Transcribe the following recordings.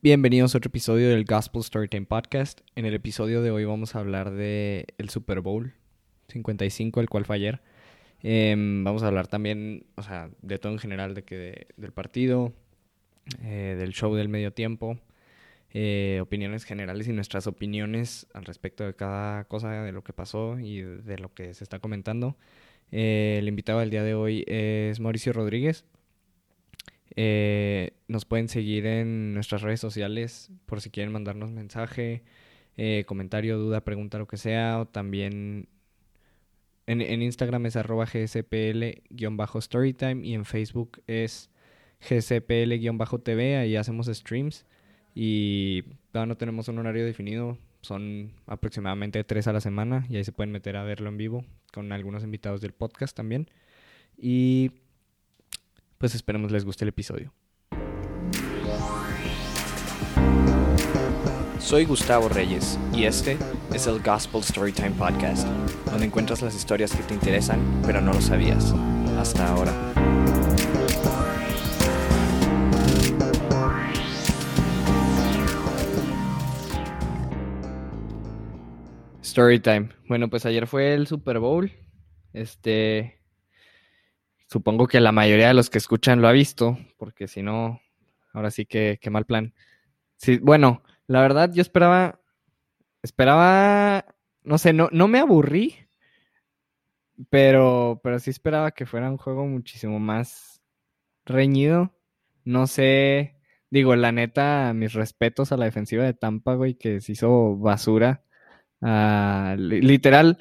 Bienvenidos a otro episodio del Gospel Storytime Podcast. En el episodio de hoy vamos a hablar de el Super Bowl 55, el cual fue ayer. Em, vamos a hablar también, o sea, de todo en general, de que del partido, eh, del show del medio tiempo, eh, opiniones generales y nuestras opiniones al respecto de cada cosa, de lo que pasó y de lo que se está comentando. Eh, el invitado del día de hoy es Mauricio Rodríguez. Eh, nos pueden seguir en nuestras redes sociales por si quieren mandarnos mensaje, eh, comentario, duda, pregunta, lo que sea. O también en, Instagram es arroba gspl-storytime y en Facebook es gspl-tv. Ahí hacemos streams y todavía no tenemos un horario definido. Son aproximadamente tres a la semana y ahí se pueden meter a verlo en vivo con algunos invitados del podcast también. Y pues esperemos les guste el episodio. Soy Gustavo Reyes y este es el Gospel Storytime Podcast, donde encuentras las historias que te interesan pero no lo sabías hasta ahora. Storytime. Bueno, pues ayer fue el Super Bowl. Este, Supongo que la mayoría de los que escuchan lo ha visto, porque si no, ahora sí que, qué mal plan. Sí, bueno, la verdad yo esperaba, esperaba, no sé, no, no me aburrí, pero, pero sí esperaba que fuera un juego muchísimo más reñido. No sé, digo, la neta, mis respetos a la defensiva de Tampa, güey, que se hizo basura. Ah, literal,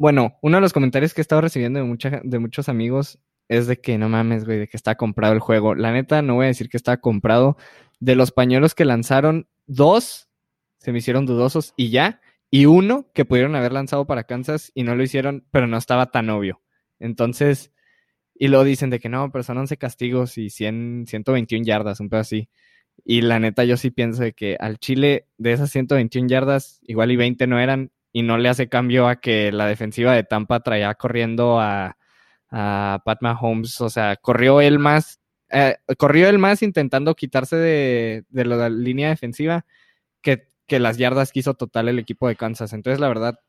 bueno, uno de los comentarios que he estado recibiendo de, de muchos amigos es de que no mames, güey, de que está comprado el juego. La neta, no voy a decir que está comprado. De los pañuelos que lanzaron, dos se me hicieron dudosos y ya. Y uno que pudieron haber lanzado para Kansas y no lo hicieron, pero no estaba tan obvio. Entonces, y lo dicen de que no, pero son 11 castigos y 100, 121 yardas, un pedo así. Y la neta, yo sí pienso de que al Chile, de esas 121 yardas, igual y 20 no eran, y no le hace cambio a que la defensiva de Tampa traía corriendo a, a Pat Mahomes. O sea, corrió él más, eh, corrió él más intentando quitarse de, de la línea defensiva que, que las yardas que hizo total el equipo de Kansas. Entonces, la verdad,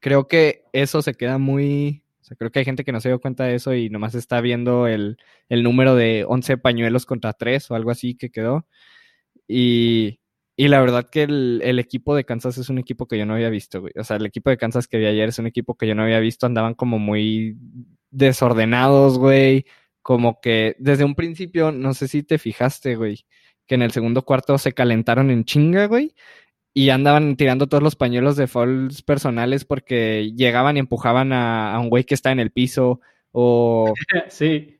creo que eso se queda muy. O sea, creo que hay gente que no se dio cuenta de eso y nomás está viendo el, el número de 11 pañuelos contra 3 o algo así que quedó. Y, y la verdad que el, equipo de Kansas es un equipo que yo no había visto, güey. O sea, el equipo de Kansas que vi ayer es un equipo que yo no había visto. Andaban como muy desordenados, güey. Como que desde un principio, no sé si te fijaste, güey, que en el segundo cuarto se calentaron en chinga, güey. Y andaban tirando todos los pañuelos de falls personales porque llegaban y empujaban a, a un güey que está en el piso. O. sí.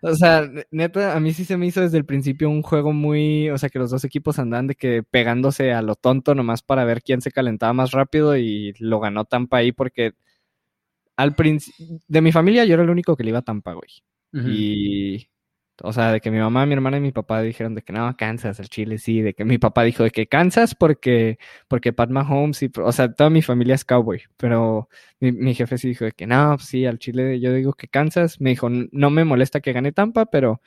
O sea, neta, a mí sí se me hizo desde el principio un juego muy, o sea, que los dos equipos andan de que pegándose a lo tonto nomás para ver quién se calentaba más rápido y lo ganó Tampa ahí porque al principio, de mi familia yo era el único que le iba a Tampa, güey. Y o sea, de que mi mamá, mi hermana y mi papá dijeron de que no, Kansas, el Chile sí, de que mi papá dijo de que Kansas porque, porque Pat Mahomes, y, o sea, toda mi familia es cowboy, pero mi, jefe sí dijo de que no, pues sí, al Chile yo digo que Kansas, me dijo, no me molesta que gane Tampa, pero,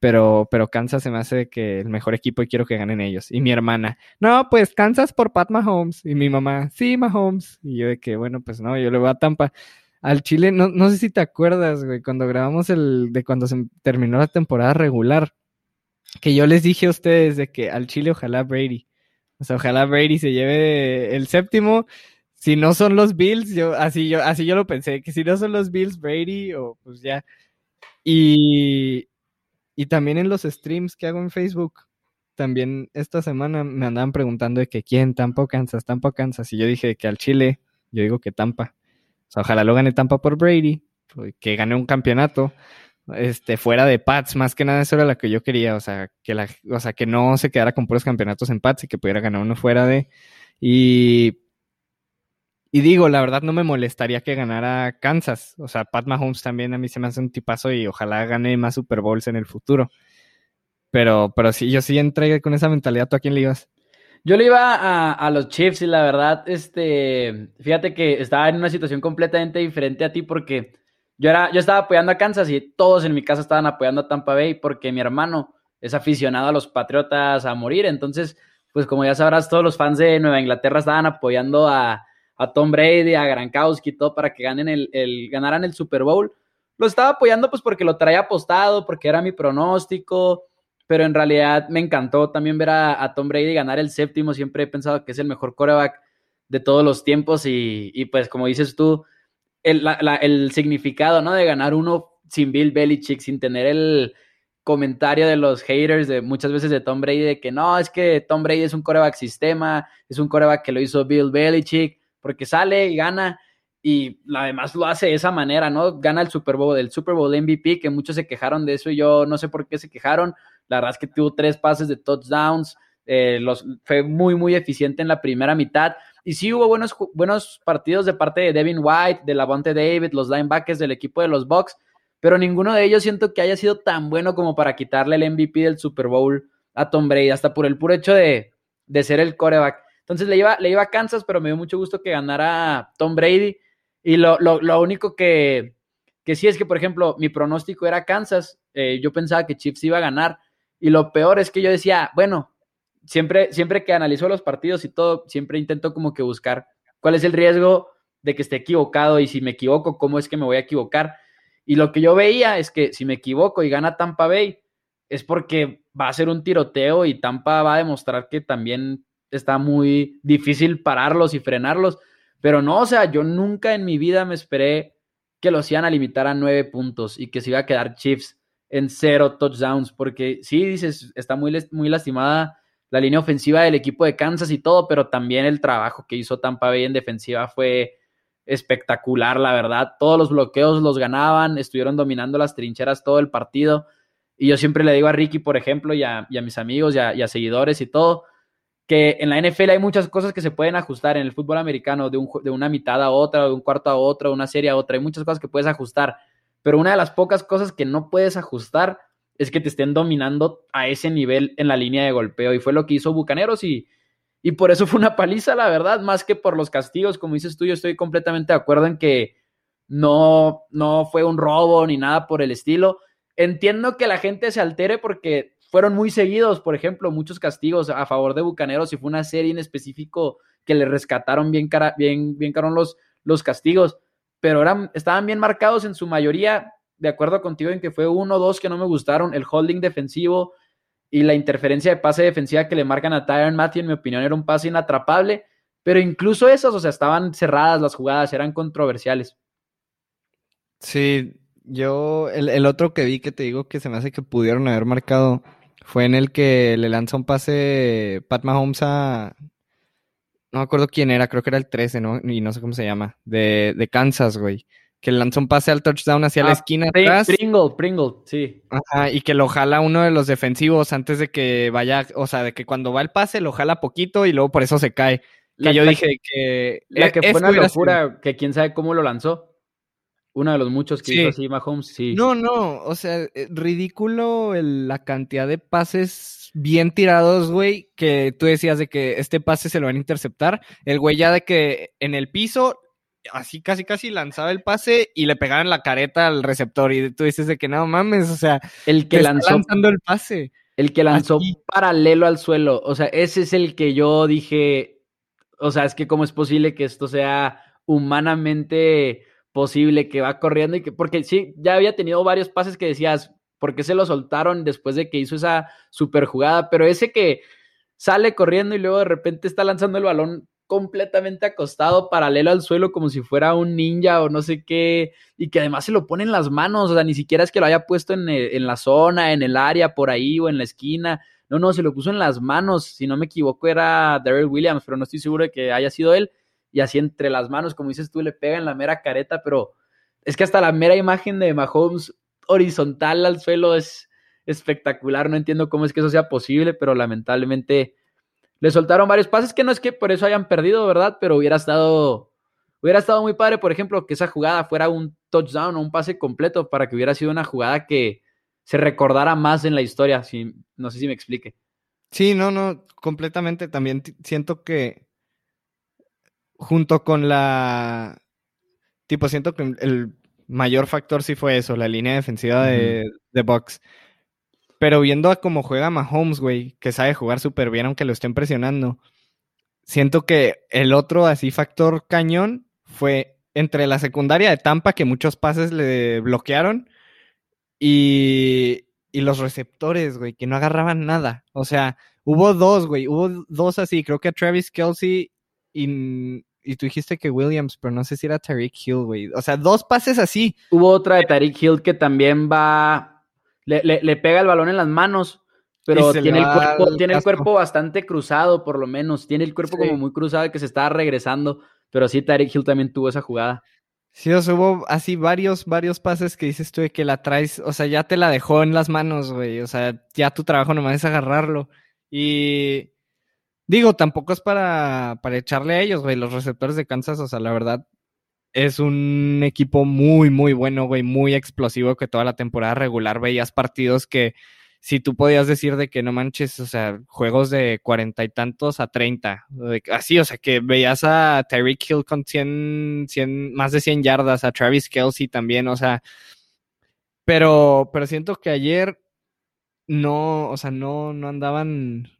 pero, pero Kansas se me hace que el mejor equipo y quiero que ganen ellos. Y mi hermana, no, pues Kansas por Pat Mahomes, y mi mamá, sí, Mahomes, y yo de que, bueno, pues no, yo le voy a Tampa al Chile, no, no sé si te acuerdas, güey, cuando grabamos el de cuando se terminó la temporada regular, que yo les dije a ustedes de que al Chile ojalá Brady, o sea, ojalá Brady se lleve el séptimo, si no son los Bills, yo así yo así yo lo pensé, que si no son los Bills Brady o pues ya. Y y también en los streams que hago en Facebook, también esta semana me andaban preguntando de que quién, Tampa Kansas, Tampa Kansas, y yo dije que al Chile, yo digo que Tampa ojalá lo gane Tampa por Brady, pues, que gane un campeonato. Este, fuera de Pats, más que nada eso era lo que yo quería, o sea, que la, o sea, que no se quedara con puros campeonatos en Pats y que pudiera ganar uno fuera de. Y, y digo, la verdad no me molestaría que ganara Kansas. O sea, Pat Mahomes también a mí se me hace un tipazo y ojalá gane más Super Bowls en el futuro. Pero, pero sí, yo sí entré con esa mentalidad. ¿Tú a quién le ibas? Yo le iba a, los Chiefs y la verdad, este, fíjate que estaba en una situación completamente diferente a ti porque yo, era, yo estaba apoyando a Kansas y todos en mi casa estaban apoyando a Tampa Bay porque mi hermano es aficionado a los Patriotas a morir. Entonces, pues como ya sabrás, todos los fans de Nueva Inglaterra estaban apoyando a, Tom Brady, a Gronkowski y todo para que ganen el, el, ganaran el Super Bowl. Lo estaba apoyando pues porque lo traía apostado, porque era mi pronóstico, pero en realidad me encantó también ver a, Tom Brady ganar el séptimo. Siempre he pensado que es el mejor coreback de todos los tiempos y, pues como dices tú, el, el significado, ¿no? De ganar uno sin Bill Belichick, sin tener el, comentario de los haters de muchas veces de Tom Brady de que no, es que Tom Brady es un coreback sistema, es un coreback que lo hizo Bill Belichick, porque sale y gana y además lo hace de esa manera, ¿no? Gana el Super Bowl, el Super Bowl MVP, que muchos se quejaron de eso y yo no sé por qué se quejaron. La verdad es que tuvo tres pases de touchdowns, eh, los, fue muy, muy eficiente en la primera mitad. Y sí hubo buenos, buenos partidos de parte de Devin White, de Lavonte David, los linebackers del equipo de los Bucks, pero ninguno de ellos siento que haya sido tan bueno como para quitarle el MVP del Super Bowl a Tom Brady, hasta por el puro hecho de, ser el coreback. Entonces le iba, le a Kansas, pero me dio mucho gusto que ganara Tom Brady. Y lo, único que, que, sí es que, por ejemplo, mi pronóstico era Kansas. Eh, yo pensaba que Chiefs iba a ganar. Y lo peor es que yo decía, bueno, siempre, siempre que analizo los partidos y todo, siempre intento como que buscar cuál es el riesgo de que esté equivocado y si me equivoco, cómo es que me voy a equivocar. Y lo que yo veía es que si me equivoco y gana Tampa Bay, es porque va a ser un tiroteo y Tampa va a demostrar que también está muy difícil pararlos y frenarlos. Pero no, o sea, yo nunca en mi vida me esperé que los iban a limitar a nueve puntos y que se iba a quedar Chiefs en cero touchdowns, porque sí, dices, está muy, muy lastimada la línea ofensiva del equipo de Kansas y todo, pero también el trabajo que hizo Tampa Bay en defensiva fue espectacular, la verdad. Todos los bloqueos los ganaban, estuvieron dominando las trincheras todo el partido. Y yo siempre le digo a Ricky, por ejemplo, y a, mis amigos y a, seguidores y todo, que en la NFL hay muchas cosas que se pueden ajustar en el fútbol americano, de, un, de una mitad a otra, de un cuarto a otro, de una serie a otra. Hay muchas cosas que puedes ajustar. Pero una de las pocas cosas que no puedes ajustar es que te estén dominando a ese nivel en la línea de golpeo. Y fue lo que hizo Bucaneros y y por eso fue una paliza, la verdad, más que por los castigos, como dices tú, yo estoy completamente de acuerdo en que no, no fue un robo ni nada por el estilo. Entiendo que la gente se altere porque fueron muy seguidos, por ejemplo, muchos castigos a favor de Bucaneros y fue una serie en específico que le rescataron bien, cara, bien, bien caro los, los castigos, pero eran, estaban bien marcados en su mayoría, de acuerdo contigo en que fue uno o dos que no me gustaron, el holding defensivo, y la interferencia de pase defensiva que le marcan a Tyron Matthew, en mi opinión, era un pase inatrapable, pero incluso esas, o sea, estaban cerradas las jugadas, eran controversiales. Sí, yo, el, otro que vi que te digo que se me hace que pudieron haber marcado fue en el que le lanzó un pase Pat Mahomes a. No me acuerdo quién era, creo que era el 13, ¿no? Y no sé cómo se llama. De, de Kansas, güey que lanzó un pase al touchdown hacia la ah, esquina atrás. Pringle, Pringle, sí. Ajá, y que lo jala uno de los defensivos antes de que vaya, o sea, de que cuando va el pase lo jala poquito y luego por eso se cae. Que yo dije que... La que fue una locura, que quién sabe cómo lo lanzó. Uno de los muchos que hizo así Mahomes, sí. No, no, o sea, eh, ridículo la cantidad de pases bien tirados, güey, que tú decías de que este pase se lo van a interceptar. El güey ya de que en el piso así casi casi lanzaba el pase y le pegaban la careta al receptor y tú dices de que no mames, o sea, el que lanzó lanzando el pase. El que lanzó paralelo al suelo, o sea, ese es el que yo dije, o sea, es que cómo es posible que esto sea humanamente posible que va corriendo y que porque sí, ya había tenido varios pases que decías, ¿por qué se lo soltaron después de que hizo esa super jugada? Pero ese que sale corriendo y luego de repente está lanzando el balón completamente acostado, paralelo al suelo, como si fuera un ninja o no sé qué, y que además se lo pone en las manos, o sea, ni siquiera es que lo haya puesto en, eh, la zona, en el área, por ahí o en la esquina, no, no, se lo puso en las manos, si no me equivoco era Daryl Williams, pero no estoy seguro de que haya sido él, y así entre las manos, como dices tú, le pega en la mera careta, pero es que hasta la mera imagen de Mahomes horizontal al suelo es espectacular, no entiendo cómo es que eso sea posible, pero lamentablemente le soltaron varios pases, que no es que por eso hayan perdido, ¿verdad? Pero hubiera estado, hubiera estado muy padre, por ejemplo, que esa jugada fuera un touchdown o un pase completo para que hubiera sido una jugada que se recordara más en la historia. Si, no sé si me explique. Sí, no, no, completamente. También siento que junto con la... Tipo, siento que el mayor factor sí fue eso, la línea defensiva de, de Box. Pero viendo a cómo juega Mahomes, güey, que sabe jugar súper bien aunque lo estén presionando, siento que el otro así factor cañón fue entre la secundaria de Tampa, que muchos pases le bloquearon, y, y los receptores, güey, que no agarraban nada. O sea, hubo dos, güey, hubo dos así, creo que a Travis Kelsey y, y tú dijiste que Williams, pero no sé si era Tariq Hill, güey. O sea, dos pases así. Hubo otra de Tariq Hill que también va, le, le, le pega el balón en las manos, pero tiene el, cuerpo, tiene el cuerpo bastante cruzado, por lo menos. Tiene el cuerpo sí. como muy cruzado que se estaba regresando. Pero sí, Tariq Hill también tuvo esa jugada. Sí, o sea, hubo así varios, varios pases que dices tú de que la traes, o sea, ya te la dejó en las manos, güey. O sea, ya tu trabajo nomás es agarrarlo. Y digo, tampoco es para, para echarle a ellos, güey. Los receptores de Kansas, o sea, la verdad, es un equipo muy, muy bueno, güey, muy explosivo que toda la temporada regular veías partidos que si tú podías decir de que no manches, o sea, juegos de cuarenta y tantos a treinta, así, o sea, que veías a Tyreek Hill con 100, 100, más de 100 yardas, a Travis Kelsey también, o sea, pero, pero siento que ayer no, o sea, no, no andaban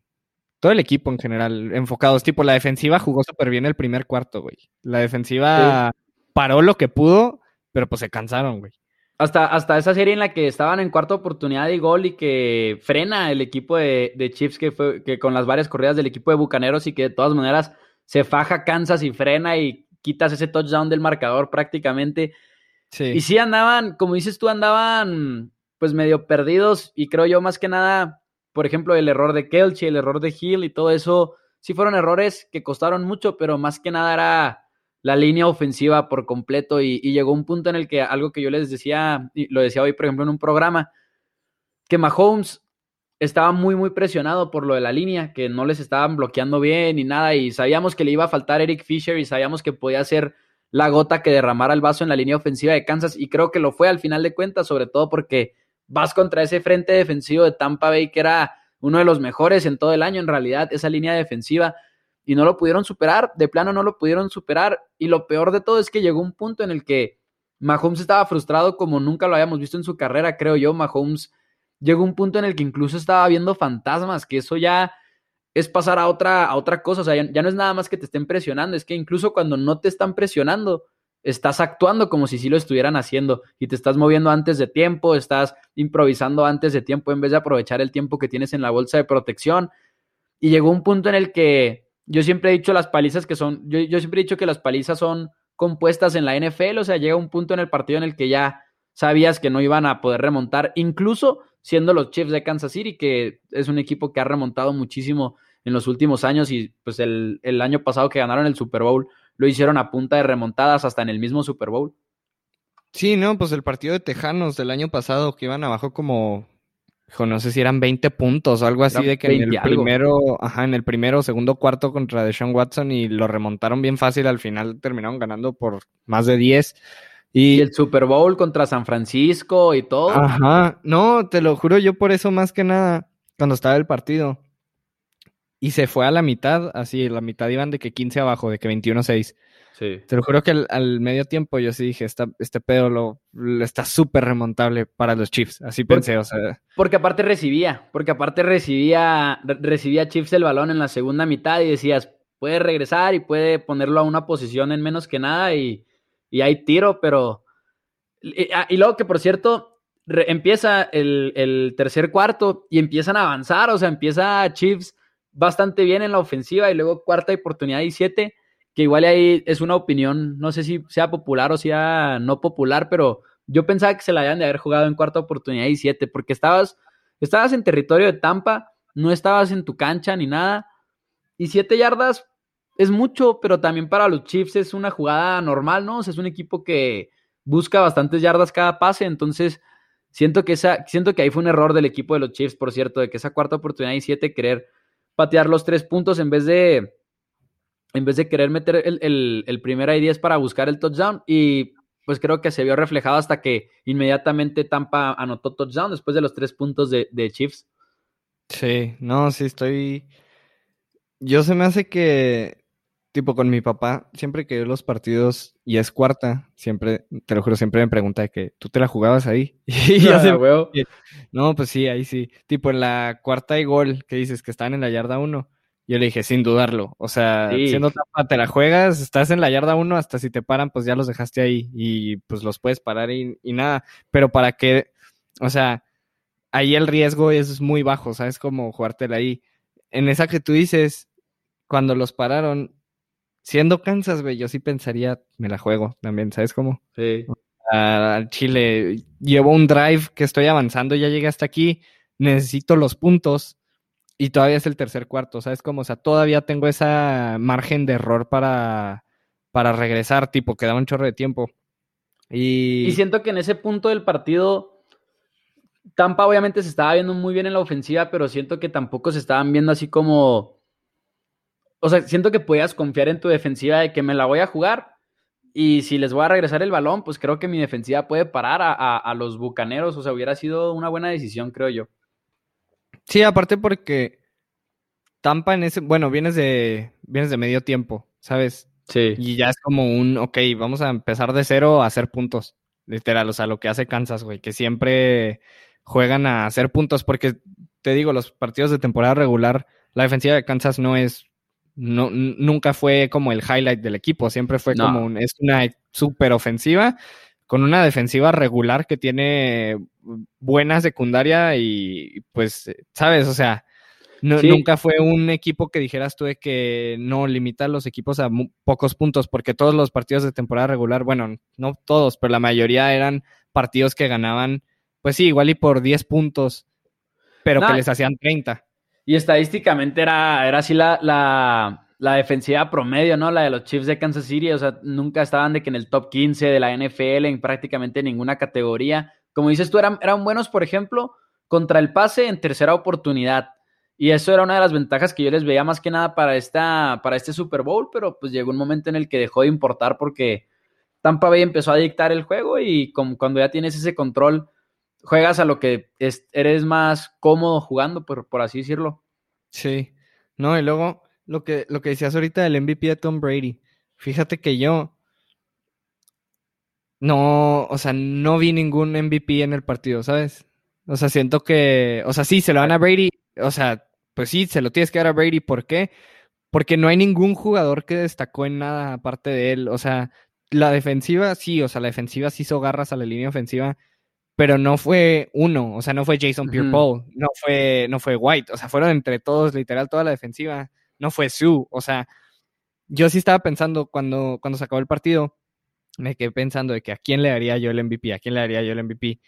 todo el equipo en general enfocados, tipo, la defensiva jugó súper bien el primer cuarto, güey. La defensiva sí. paró lo que pudo, pero pues se cansaron, güey. Hasta, hasta esa serie en la que estaban en cuarta oportunidad de gol y que frena el equipo de, de Chiefs, que fue que con las varias corridas del equipo de Bucaneros y que de todas maneras se faja Kansas y frena y quitas ese touchdown del marcador prácticamente. Sí. Y sí andaban, como dices tú, andaban pues medio perdidos y creo yo más que nada, por ejemplo, el error de Kelchi, el error de Hill y todo eso, sí fueron errores que costaron mucho, pero más que nada era la línea ofensiva por completo y, y, llegó un punto en el que algo que yo les decía, y lo decía hoy, por ejemplo, en un programa, que Mahomes estaba muy, muy presionado por lo de la línea, que no les estaban bloqueando bien ni nada, y sabíamos que le iba a faltar Eric Fisher y sabíamos que podía ser la gota que derramara el vaso en la línea ofensiva de Kansas, y creo que lo fue al final de cuentas, sobre todo porque vas contra ese frente defensivo de Tampa Bay, que era uno de los mejores en todo el año, en realidad, esa línea defensiva y no lo pudieron superar, de plano no lo pudieron superar y lo peor de todo es que llegó un punto en el que Mahomes estaba frustrado como nunca lo habíamos visto en su carrera, creo yo, Mahomes llegó un punto en el que incluso estaba viendo fantasmas, que eso ya es pasar a otra, a otra cosa, o sea, ya, ya no es nada más que te estén presionando, es que incluso cuando no te están presionando, estás actuando como si sí lo estuvieran haciendo y te estás moviendo antes de tiempo, estás improvisando antes de tiempo en vez de aprovechar el tiempo que tienes en la bolsa de protección. Y llegó un punto en el que yo siempre he dicho las palizas que son, yo, yo, siempre he dicho que las palizas son compuestas en la NFL, o sea, llega un punto en el partido en el que ya sabías que no iban a poder remontar, incluso siendo los Chiefs de Kansas City, que es un equipo que ha remontado muchísimo en los últimos años y pues el, el año pasado que ganaron el Super Bowl lo hicieron a punta de remontadas hasta en el mismo Super Bowl. Sí, no, pues el partido de Tejanos del año pasado que iban abajo como no sé si eran 20 puntos o algo así Era de que en 20 el algo. primero, ajá, en el primero o segundo cuarto contra Deshaun Watson y lo remontaron bien fácil, al final terminaron ganando por más de 10. Y, Y, el Super Bowl contra San Francisco y todo. ajá, no, te lo juro, yo por eso más que nada, cuando estaba el partido, y se fue a la mitad, así, la mitad iban de que 15 abajo, de que 21-6. Sí. Te lo juro que al, al medio tiempo yo sí dije, esta, este pedo lo, lo está súper remontable para los Chiefs. Así Por- pensé, o sea. Porque aparte recibía, porque aparte recibía, re- recibía Chiefs el balón en la segunda mitad y decías, puede regresar y puede ponerlo a una posición en menos que nada y, y hay tiro, pero... Y, ah, y luego que por cierto, re- empieza el, el tercer cuarto y empiezan a avanzar, o sea, empieza Chiefs bastante bien en la ofensiva y luego cuarta oportunidad y siete, que igual ahí es una opinión, no sé si sea popular o sea no popular, pero yo pensaba que se la habían de haber jugado en cuarta oportunidad y siete, porque estabas, estabas en territorio de Tampa, no estabas en tu cancha ni nada, y siete yardas es mucho, pero también para los Chiefs es una jugada normal, ¿no? O sea, es un equipo que busca bastantes yardas cada pase, entonces siento que, esa, siento que ahí fue un error del equipo de los Chiefs, por cierto, de que esa cuarta oportunidad y siete querer patear los tres puntos en vez de en vez de querer meter el, el, primer I 10 para buscar el touchdown y pues creo que se vio reflejado hasta que inmediatamente Tampa anotó touchdown después de los tres puntos de, de Chiefs. Sí, no, sí estoy. Yo se me hace que. Tipo con mi papá, siempre que veo los partidos y es cuarta, siempre, te lo juro, siempre me pregunta de que tú te la jugabas ahí. Y yo Ah, sé, huevo. no, pues sí, ahí sí. Tipo en la cuarta y gol, que dices que están en la yarda uno. Yo le dije, sin dudarlo. O sea, Sí. siendo tapa, te la juegas, estás en la yarda uno, hasta si te paran, pues ya los dejaste ahí y pues los puedes parar y, y nada. Pero para que, o sea, ahí el riesgo es muy bajo, ¿sabes? Como jugártela ahí. En esa que tú dices, cuando los pararon, siendo Kansas, güey, yo sí pensaría, me la juego también, ¿sabes cómo? Sí. al Chile. Llevo un drive que estoy avanzando, ya llegué hasta aquí, necesito los puntos y todavía es el tercer cuarto, ¿sabes cómo? O sea, todavía tengo esa margen de error para, para regresar, tipo, queda un chorro de tiempo. Y, Y siento que en ese punto del partido, Tampa obviamente se estaba viendo muy bien en la ofensiva, pero siento que tampoco se estaban viendo así como. O sea, siento que podías confiar en tu defensiva de que me la voy a jugar. Y si les voy a regresar el balón, pues creo que mi defensiva puede parar a, a- a los bucaneros. O sea, hubiera sido una buena decisión, creo yo. sí, aparte porque Tampa en ese, bueno, vienes de, vienes de medio tiempo, ¿sabes? Sí. Y ya es como un, ok, vamos a empezar de cero a hacer puntos. Literal, o sea, lo que hace Kansas, güey, que siempre juegan a hacer puntos, porque te digo, los partidos de temporada regular, la defensiva de Kansas no es, no, nunca fue como el highlight del equipo, siempre fue No. como un, es una super ofensiva con una defensiva regular que tiene buena secundaria y pues, sabes, o sea, no- Sí. nunca fue un equipo que dijeras tú de que no limita a los equipos a pocos puntos, porque todos los partidos de temporada regular, bueno, no todos, pero la mayoría eran partidos que ganaban, pues sí, igual y por 10 puntos, pero que les hacían 30. Y estadísticamente era, era así la, la, defensiva promedio, ¿no? La de los Chiefs de Kansas City. O sea, nunca estaban de que en el top 15 de la NFL en prácticamente ninguna categoría. Como dices tú, eran, eran buenos, por ejemplo, contra el pase en tercera oportunidad. Y eso era una de las ventajas que yo les veía más que nada para, esta, para este Super Bowl, pero pues llegó un momento en el que dejó de importar porque Tampa Bay empezó a dictar el juego y cuando ya tienes ese control, juegas a lo que es- eres más cómodo jugando, por, por así decirlo. Sí. No, y luego lo que, lo que decías ahorita del MVP de Tom Brady. Fíjate que yo no, o sea, no vi ningún MVP en el partido, ¿sabes? O sea, siento que, o sea, sí, se lo dan a Brady, o sea, pues sí, se lo tienes que dar a Brady, ¿por qué? Porque no hay ningún jugador que destacó en nada aparte de él, o sea, la defensiva sí, o sea, la defensiva sí hizo garras a la línea ofensiva, pero no fue uno, o sea, no fue Jason. Pierre-Paul, no fue, no fue White, o sea, fueron entre todos, literal, toda la defensiva, no fue Sue, o sea, yo sí estaba pensando cuando, cuando se acabó el partido, me quedé pensando de que a quién le daría yo el MVP, a quién le daría yo el MVP,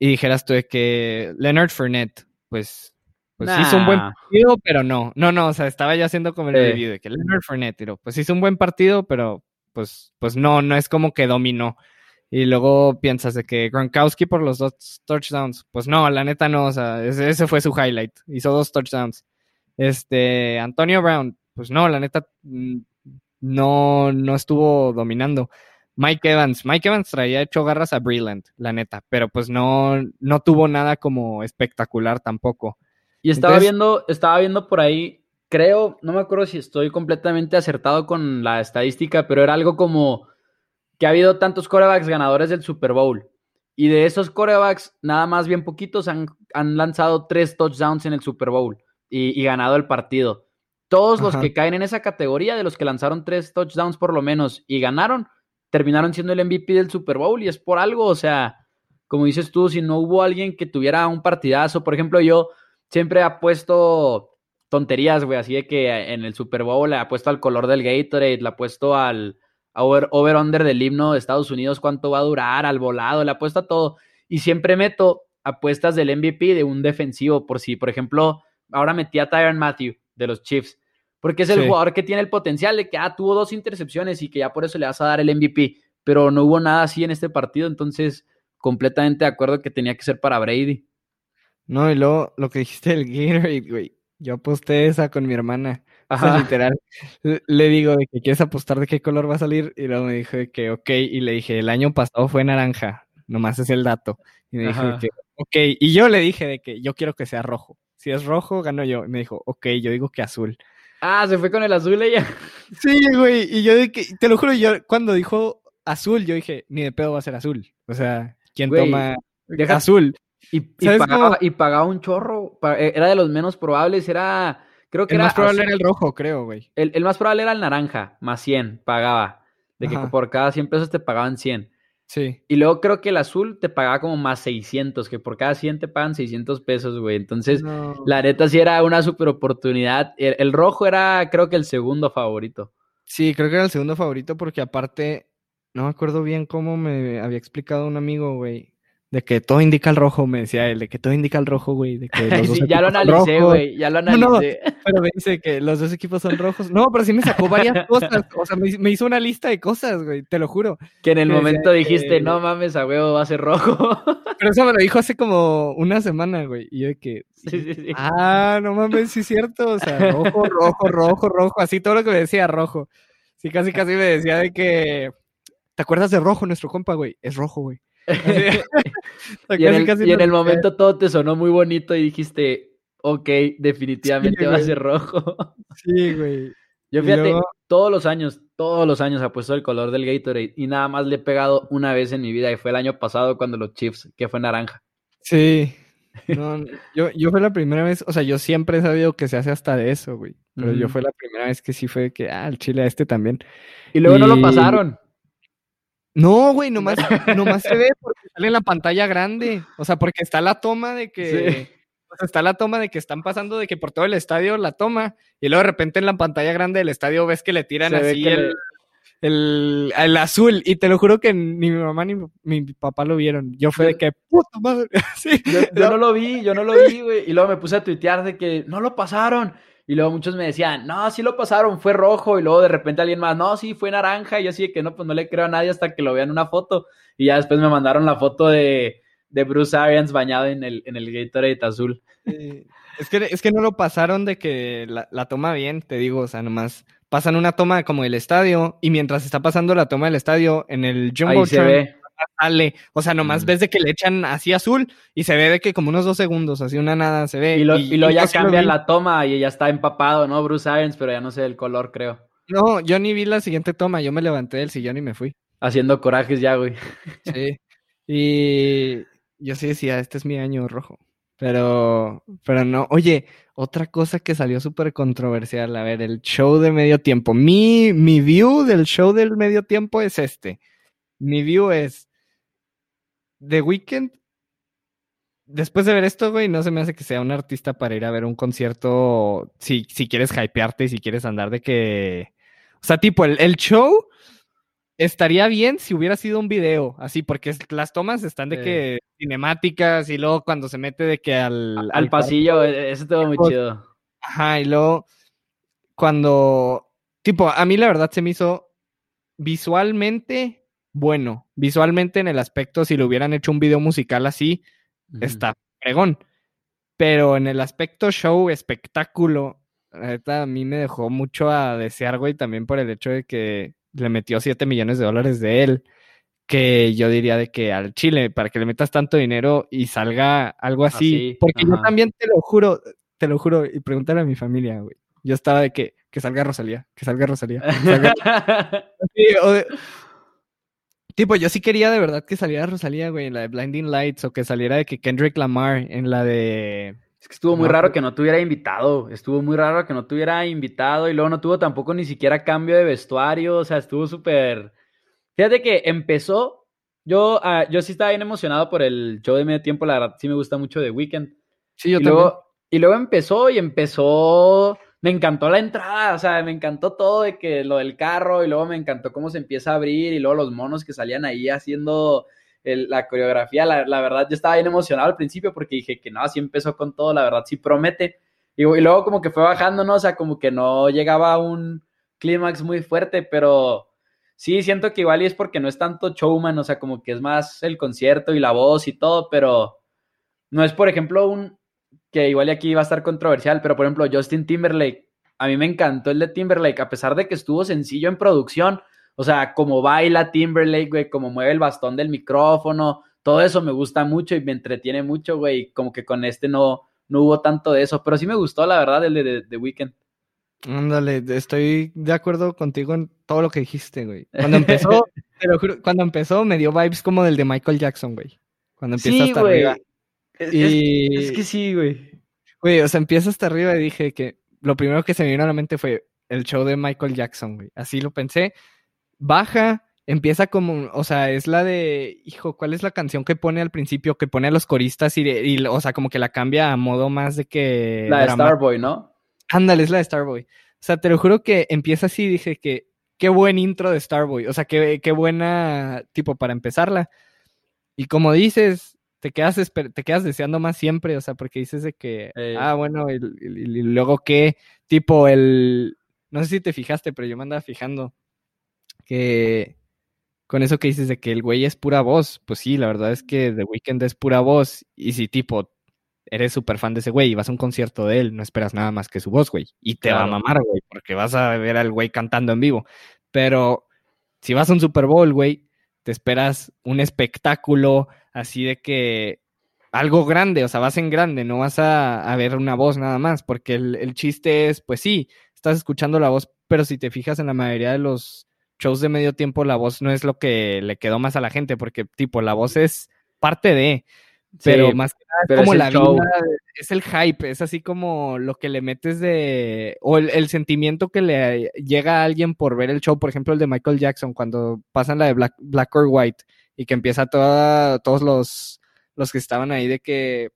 y dijeras tú de que Leonard Fournette, pues, pues hizo un buen partido, pero no, no, no, o sea, estaba ya haciendo como el Sí. review de que Leonard Fournette, pero pues hizo un buen partido, pero pues, pues no, no es como que dominó. Y luego piensas de que Gronkowski por los dos touchdowns. Pues no, la neta no, o sea, ese, ese fue su highlight. Hizo dos touchdowns. Este, Antonio Brown, pues no, la neta mm, no, no estuvo dominando. Mike Evans, Mike Evans traía hecho garras a Breland, la neta, pero pues no, no tuvo nada como espectacular tampoco. Y estaba Entonces- viendo, estaba viendo por ahí, creo, no me acuerdo si estoy completamente acertado con la estadística, pero era algo como que ha habido tantos corebacks ganadores del Super Bowl. Y de esos corebacks, nada más bien poquitos han, han lanzado tres touchdowns en el Super Bowl y, y ganado el partido. Todos los que caen en esa categoría, de los que lanzaron tres touchdowns por lo menos y ganaron, terminaron siendo el MVP del Super Bowl y es por algo, o sea, como dices tú, si no hubo alguien que tuviera un partidazo, por ejemplo, yo siempre he puesto tonterías, güey, así de que en el Super Bowl le ha puesto al color del Gatorade, le ha puesto al a over, over under del himno de Estados Unidos, cuánto va a durar, al volado, le ha puesto a todo. Y siempre meto apuestas del MVP de un defensivo, por si, por ejemplo, ahora metí a Tyron Matthew de los Chiefs, porque es el Sí. jugador que tiene el potencial de que ah, tuvo dos intercepciones y que ya por eso le vas a dar el MVP, pero no hubo nada así en este partido, entonces completamente de acuerdo que tenía que ser para Brady. No, y luego lo que dijiste del Gatorade, güey. Yo aposté esa con mi hermana. Ajá. literal. Le- digo de que quieres apostar de qué color va a salir. Y luego me dijo de que ok. Y le dije, el año pasado fue naranja. Nomás es el dato. Y me dijo de que ok. Y yo le dije de que yo quiero que sea rojo. Si es rojo, gano yo. Y me dijo, ok, yo digo que azul. Ah, se fue con el azul ella. Sí, güey. Y yo, te lo juro, yo cuando dijo azul, yo dije, ni de pedo va a ser azul. O sea, ¿quién toma azul? Y, pagaba, y, pagaba, un chorro. Eh, era de los menos probables. Era. Creo que el más probable era el rojo, creo, güey. El, el, más probable era el naranja, más 100, pagaba. De que por cada 100 pesos te pagaban 100. Sí. Y luego creo que el azul te pagaba como más 600, que por cada 100 te pagan 600 pesos, güey. Entonces, la neta sí era una super oportunidad. El, rojo era, creo que el segundo favorito. Sí, creo que era el segundo favorito porque aparte, no me acuerdo bien cómo me había explicado un amigo, güey. De que todo indica el rojo, me decía él, de que todo indica el rojo, güey. De que los sí, ya lo analicé, güey, ya lo analicé. pero me dice que los dos equipos son rojos. No, pero sí me sacó varias cosas. O sea, me, hizo una lista de cosas, güey, te lo juro. Que en el momento dijiste, no mames, a huevo va a ser rojo. Pero eso me lo dijo hace como una semana, güey. Y yo de que. Sí, sí, sí. Ah, no mames, sí es cierto. O sea, rojo, rojo, rojo, rojo. Así todo lo que me decía, rojo. Sí, casi, casi me decía de que. ¿Te acuerdas de rojo, nuestro compa, güey? Es rojo, güey. y en el, momento todo te sonó muy bonito y dijiste, ok, definitivamente va a ser rojo. sí, güey. Yo fíjate, todos los años, todos los años apuesto el color del Gatorade y nada más le he pegado una vez en mi vida y fue el año pasado cuando los Chiefs, que fue naranja. Sí. yo, yo fue la primera vez, o sea, yo siempre he sabido que se hace hasta de eso, güey. Pero yo fue la primera vez que sí fue que, ah, el chile a este también. Y luego no lo pasaron. No, güey, nomás, nomás se ve porque sale en la pantalla grande. O sea, porque está la toma de que. está la toma de que están pasando de que por todo el estadio la toma. Y luego de repente en la pantalla grande del estadio ves que le tiran así el, el, azul. Y te lo juro que ni mi mamá ni mi, papá lo vieron. Yo fue de que, puta madre. yo, no lo vi, yo no lo vi, güey. Y luego me puse a tuitear de que no lo pasaron. Y luego muchos me decían, no, sí lo pasaron, fue rojo. Y luego de repente alguien más, no, sí, fue naranja. Y yo así de que no, pues no le creo a nadie hasta que lo vean una foto. Y ya después me mandaron la foto de, de Bruce Arians bañado en el, en el Gatorade azul. Es, que, es que no lo pasaron de que la, la, toma bien, te digo, o sea, nomás pasan una toma como del estadio y mientras está pasando la toma del estadio en el Jumbo se ve sale. O sea, nomás ves de que le echan así azul y se ve de que como unos dos segundos, así una nada se ve. Y, lo, y, luego ya cambian la toma y ya está empapado, ¿no? Bruce Irons, pero ya no sé el color, creo. No, yo ni vi la siguiente toma, yo me levanté del sillón y me fui. Haciendo corajes ya, güey. Sí. Y yo sí decía, este es mi año rojo. Pero, pero no. Oye, otra cosa que salió súper controversial. A ver, el show de medio tiempo. Mi, mi view del show del medio tiempo es este. Mi view es The Weeknd, después de ver esto, güey, no se me hace que sea un artista para ir a ver un concierto si, si quieres hypearte y si quieres andar de que... O sea, tipo, el, show estaría bien si hubiera sido un video, así, porque las tomas están de que cinemáticas y luego cuando se mete de que al... Al, pasillo, e, eso todo muy chido. Ajá, y luego cuando... Tipo, a mí la verdad se me hizo visualmente bueno. Visualmente en el aspecto, si le hubieran hecho un video musical así, está pregón. Pero en el aspecto show, espectáculo, a mí me dejó mucho a desear, güey, también por el hecho de que le metió 7 millones de dólares de él. Que yo diría de que al Chile, para que le metas tanto dinero y salga algo así. porque yo también te lo juro, te lo juro, y pregúntale a mi familia, güey. Yo estaba de que, que salga Rosalía, que salga Rosalía. Tipo, yo sí quería de verdad que saliera Rosalía, güey, en la de Blinding Lights, o que saliera de que Kendrick Lamar en la de. Es que estuvo muy raro que no tuviera invitado. Estuvo muy raro que no tuviera invitado y luego no tuvo tampoco ni siquiera cambio de vestuario. O sea, estuvo súper. Fíjate que empezó. Yo, ah, yo sí estaba bien emocionado por el show de medio tiempo. La verdad, sí me gusta mucho de Weekend. Sí, yo y también. Luego, y luego empezó y empezó me encantó la entrada, o sea, me encantó todo de que lo del carro y luego me encantó cómo se empieza a abrir y luego los monos que salían ahí haciendo la coreografía. La, verdad, yo estaba bien emocionado al principio porque dije que no, así empezó con todo, la verdad sí promete. Y, y luego como que fue bajando, ¿no? O sea, como que no llegaba a un clímax muy fuerte, pero sí siento que igual y es porque no es tanto showman, o sea, como que es más el concierto y la voz y todo, pero no es, por ejemplo, un, que igual y aquí va a estar controversial, pero por ejemplo, Justin Timberlake, a mí me encantó el de Timberlake, a pesar de que estuvo sencillo en producción, o sea, como baila Timberlake, güey, como mueve el bastón del micrófono, todo eso me gusta mucho y me entretiene mucho, güey, como que con este no, no hubo tanto de eso, pero sí me gustó, la verdad, el de The Weeknd. Ándale, estoy de acuerdo contigo en todo lo que dijiste, güey. Cuando empezó, te lo juro, cuando empezó me dio vibes como del de Michael Jackson, güey. Cuando empieza hasta arriba. Es, Y- es- es que sí, güey. Güey, o sea, empieza hasta arriba y dije que lo primero que se me vino a la mente fue el show de Michael Jackson, güey. Así lo pensé. Baja, empieza como, o sea, es la de, hijo, ¿cuál es la canción que pone al principio? Que pone a los coristas y, de- y, o sea, como que la cambia a modo más de que... La de drama- Starboy, ¿no? Ándale, es la de Starboy. O sea, te lo juro que empieza así dije que qué buen intro de Starboy. O sea, qué, qué buena, tipo, para empezarla. Y como dices, te quedas, esper- te quedas deseando más siempre. O sea, porque dices de que, ah, bueno, y, y- y luego qué, tipo, el. No sé si te fijaste, pero yo me andaba fijando que con eso que dices de que el güey es pura voz. Pues sí, la verdad es que The Weeknd es pura voz. Y si, tipo, eres súper fan de ese güey y vas a un concierto de él, no esperas nada más que su voz, güey. Y te va a mamar, güey, porque vas a ver al güey cantando en vivo. Pero si vas a un Super Bowl, güey, te esperas un espectáculo así de que algo grande, o sea, vas en grande, no vas a, a ver una voz nada más, porque el, el chiste es, pues sí, estás escuchando la voz, pero si te fijas en la mayoría de los shows de medio tiempo, la voz no es lo que le quedó más a la gente, porque tipo, la voz es parte de, pero Sí, más que nada es como es la show. vida, es el hype, es así como lo que le metes de, o el, el sentimiento que le llega a alguien por ver el show, por ejemplo, el de Michael Jackson, cuando pasan la de Black, Black or White y que empieza toda, todos los, los que estaban ahí de que,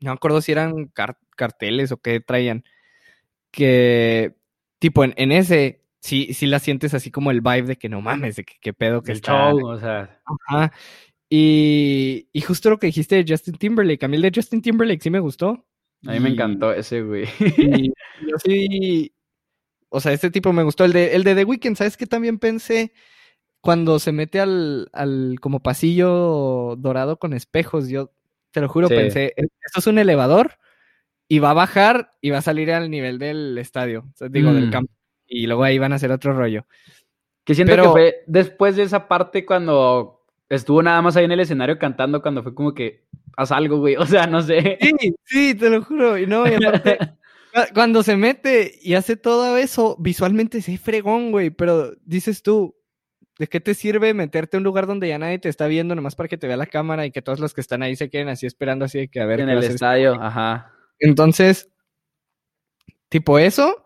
no me acuerdo si eran car- carteles o qué traían, que tipo en, en ese, sí, sí la sientes así como el vibe de que no mames, de que qué pedo que El está. show, o sea. Ajá. Y, y justo lo que dijiste de Justin Timberlake, a mí el de Justin Timberlake sí me gustó. A mí me encantó ese, güey. y yo sí, o sea, este tipo me gustó. El de, el de The Weeknd, ¿sabes qué también pensé? Cuando se mete al, al como pasillo dorado con espejos, yo te lo juro, Sí. pensé, "E- esto es un elevador y va a bajar y va a salir al nivel del estadio, o sea, digo, del Mm. campo. Y luego ahí van a hacer otro rollo. Que siento Pero- que fue después de esa parte cuando estuvo nada más ahí en el escenario cantando, cuando fue como que haz algo, güey. O sea, no sé. Sí, sí, te lo juro. Y no, y aparte, cu- cuando se mete y hace todo eso, visualmente se fregón, güey. Pero dices tú, ¿de qué te sirve meterte a un lugar donde ya nadie te está viendo, nomás para que te vea la cámara y que todos los que están ahí se queden así esperando así de que a ver en el este estadio, ajá. Entonces, tipo eso,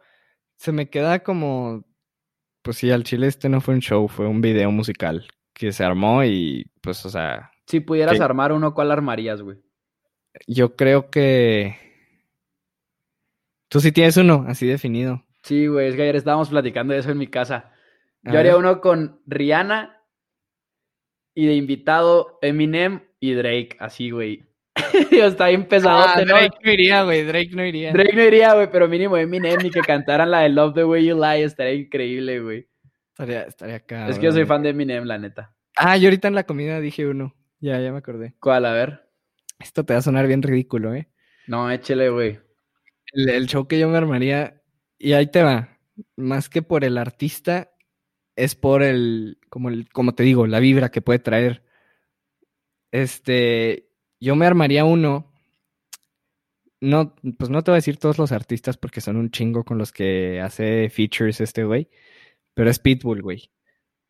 se me queda como, pues sí, al chile este no fue un show, fue un video musical que se armó y pues, o sea, Si pudieras armar uno, ¿cuál armarías, güey? yo creo que... Tú sí tienes uno así definido. Sí, güey, es que ayer estábamos platicando de eso en mi casa. Yo haría uno con Rihanna y de invitado Eminem y Drake, así, güey. Está bien pesado, Ah. Drake no iría, güey. Drake no iría. Drake no iría, güey, pero mínimo Eminem y que cantaran la de Love the Way You Lie estaría increíble, güey. Estaría, estaría acá. es que yo soy fan de Eminem, la neta. Ah, yo ahorita en la comida dije uno. Ya, ya me acordé. ¿Cuál? A ver. Esto te va a sonar bien ridículo, ¿eh? No, échele, güey. El, el show que yo me armaría, y ahí te va. Más que por el artista, es por el, como el, como te digo, la vibra que puede traer. Este, yo me armaría uno. No, pues no te voy a decir todos los artistas porque son un chingo con los que hace features este güey. Pero es Pitbull, güey.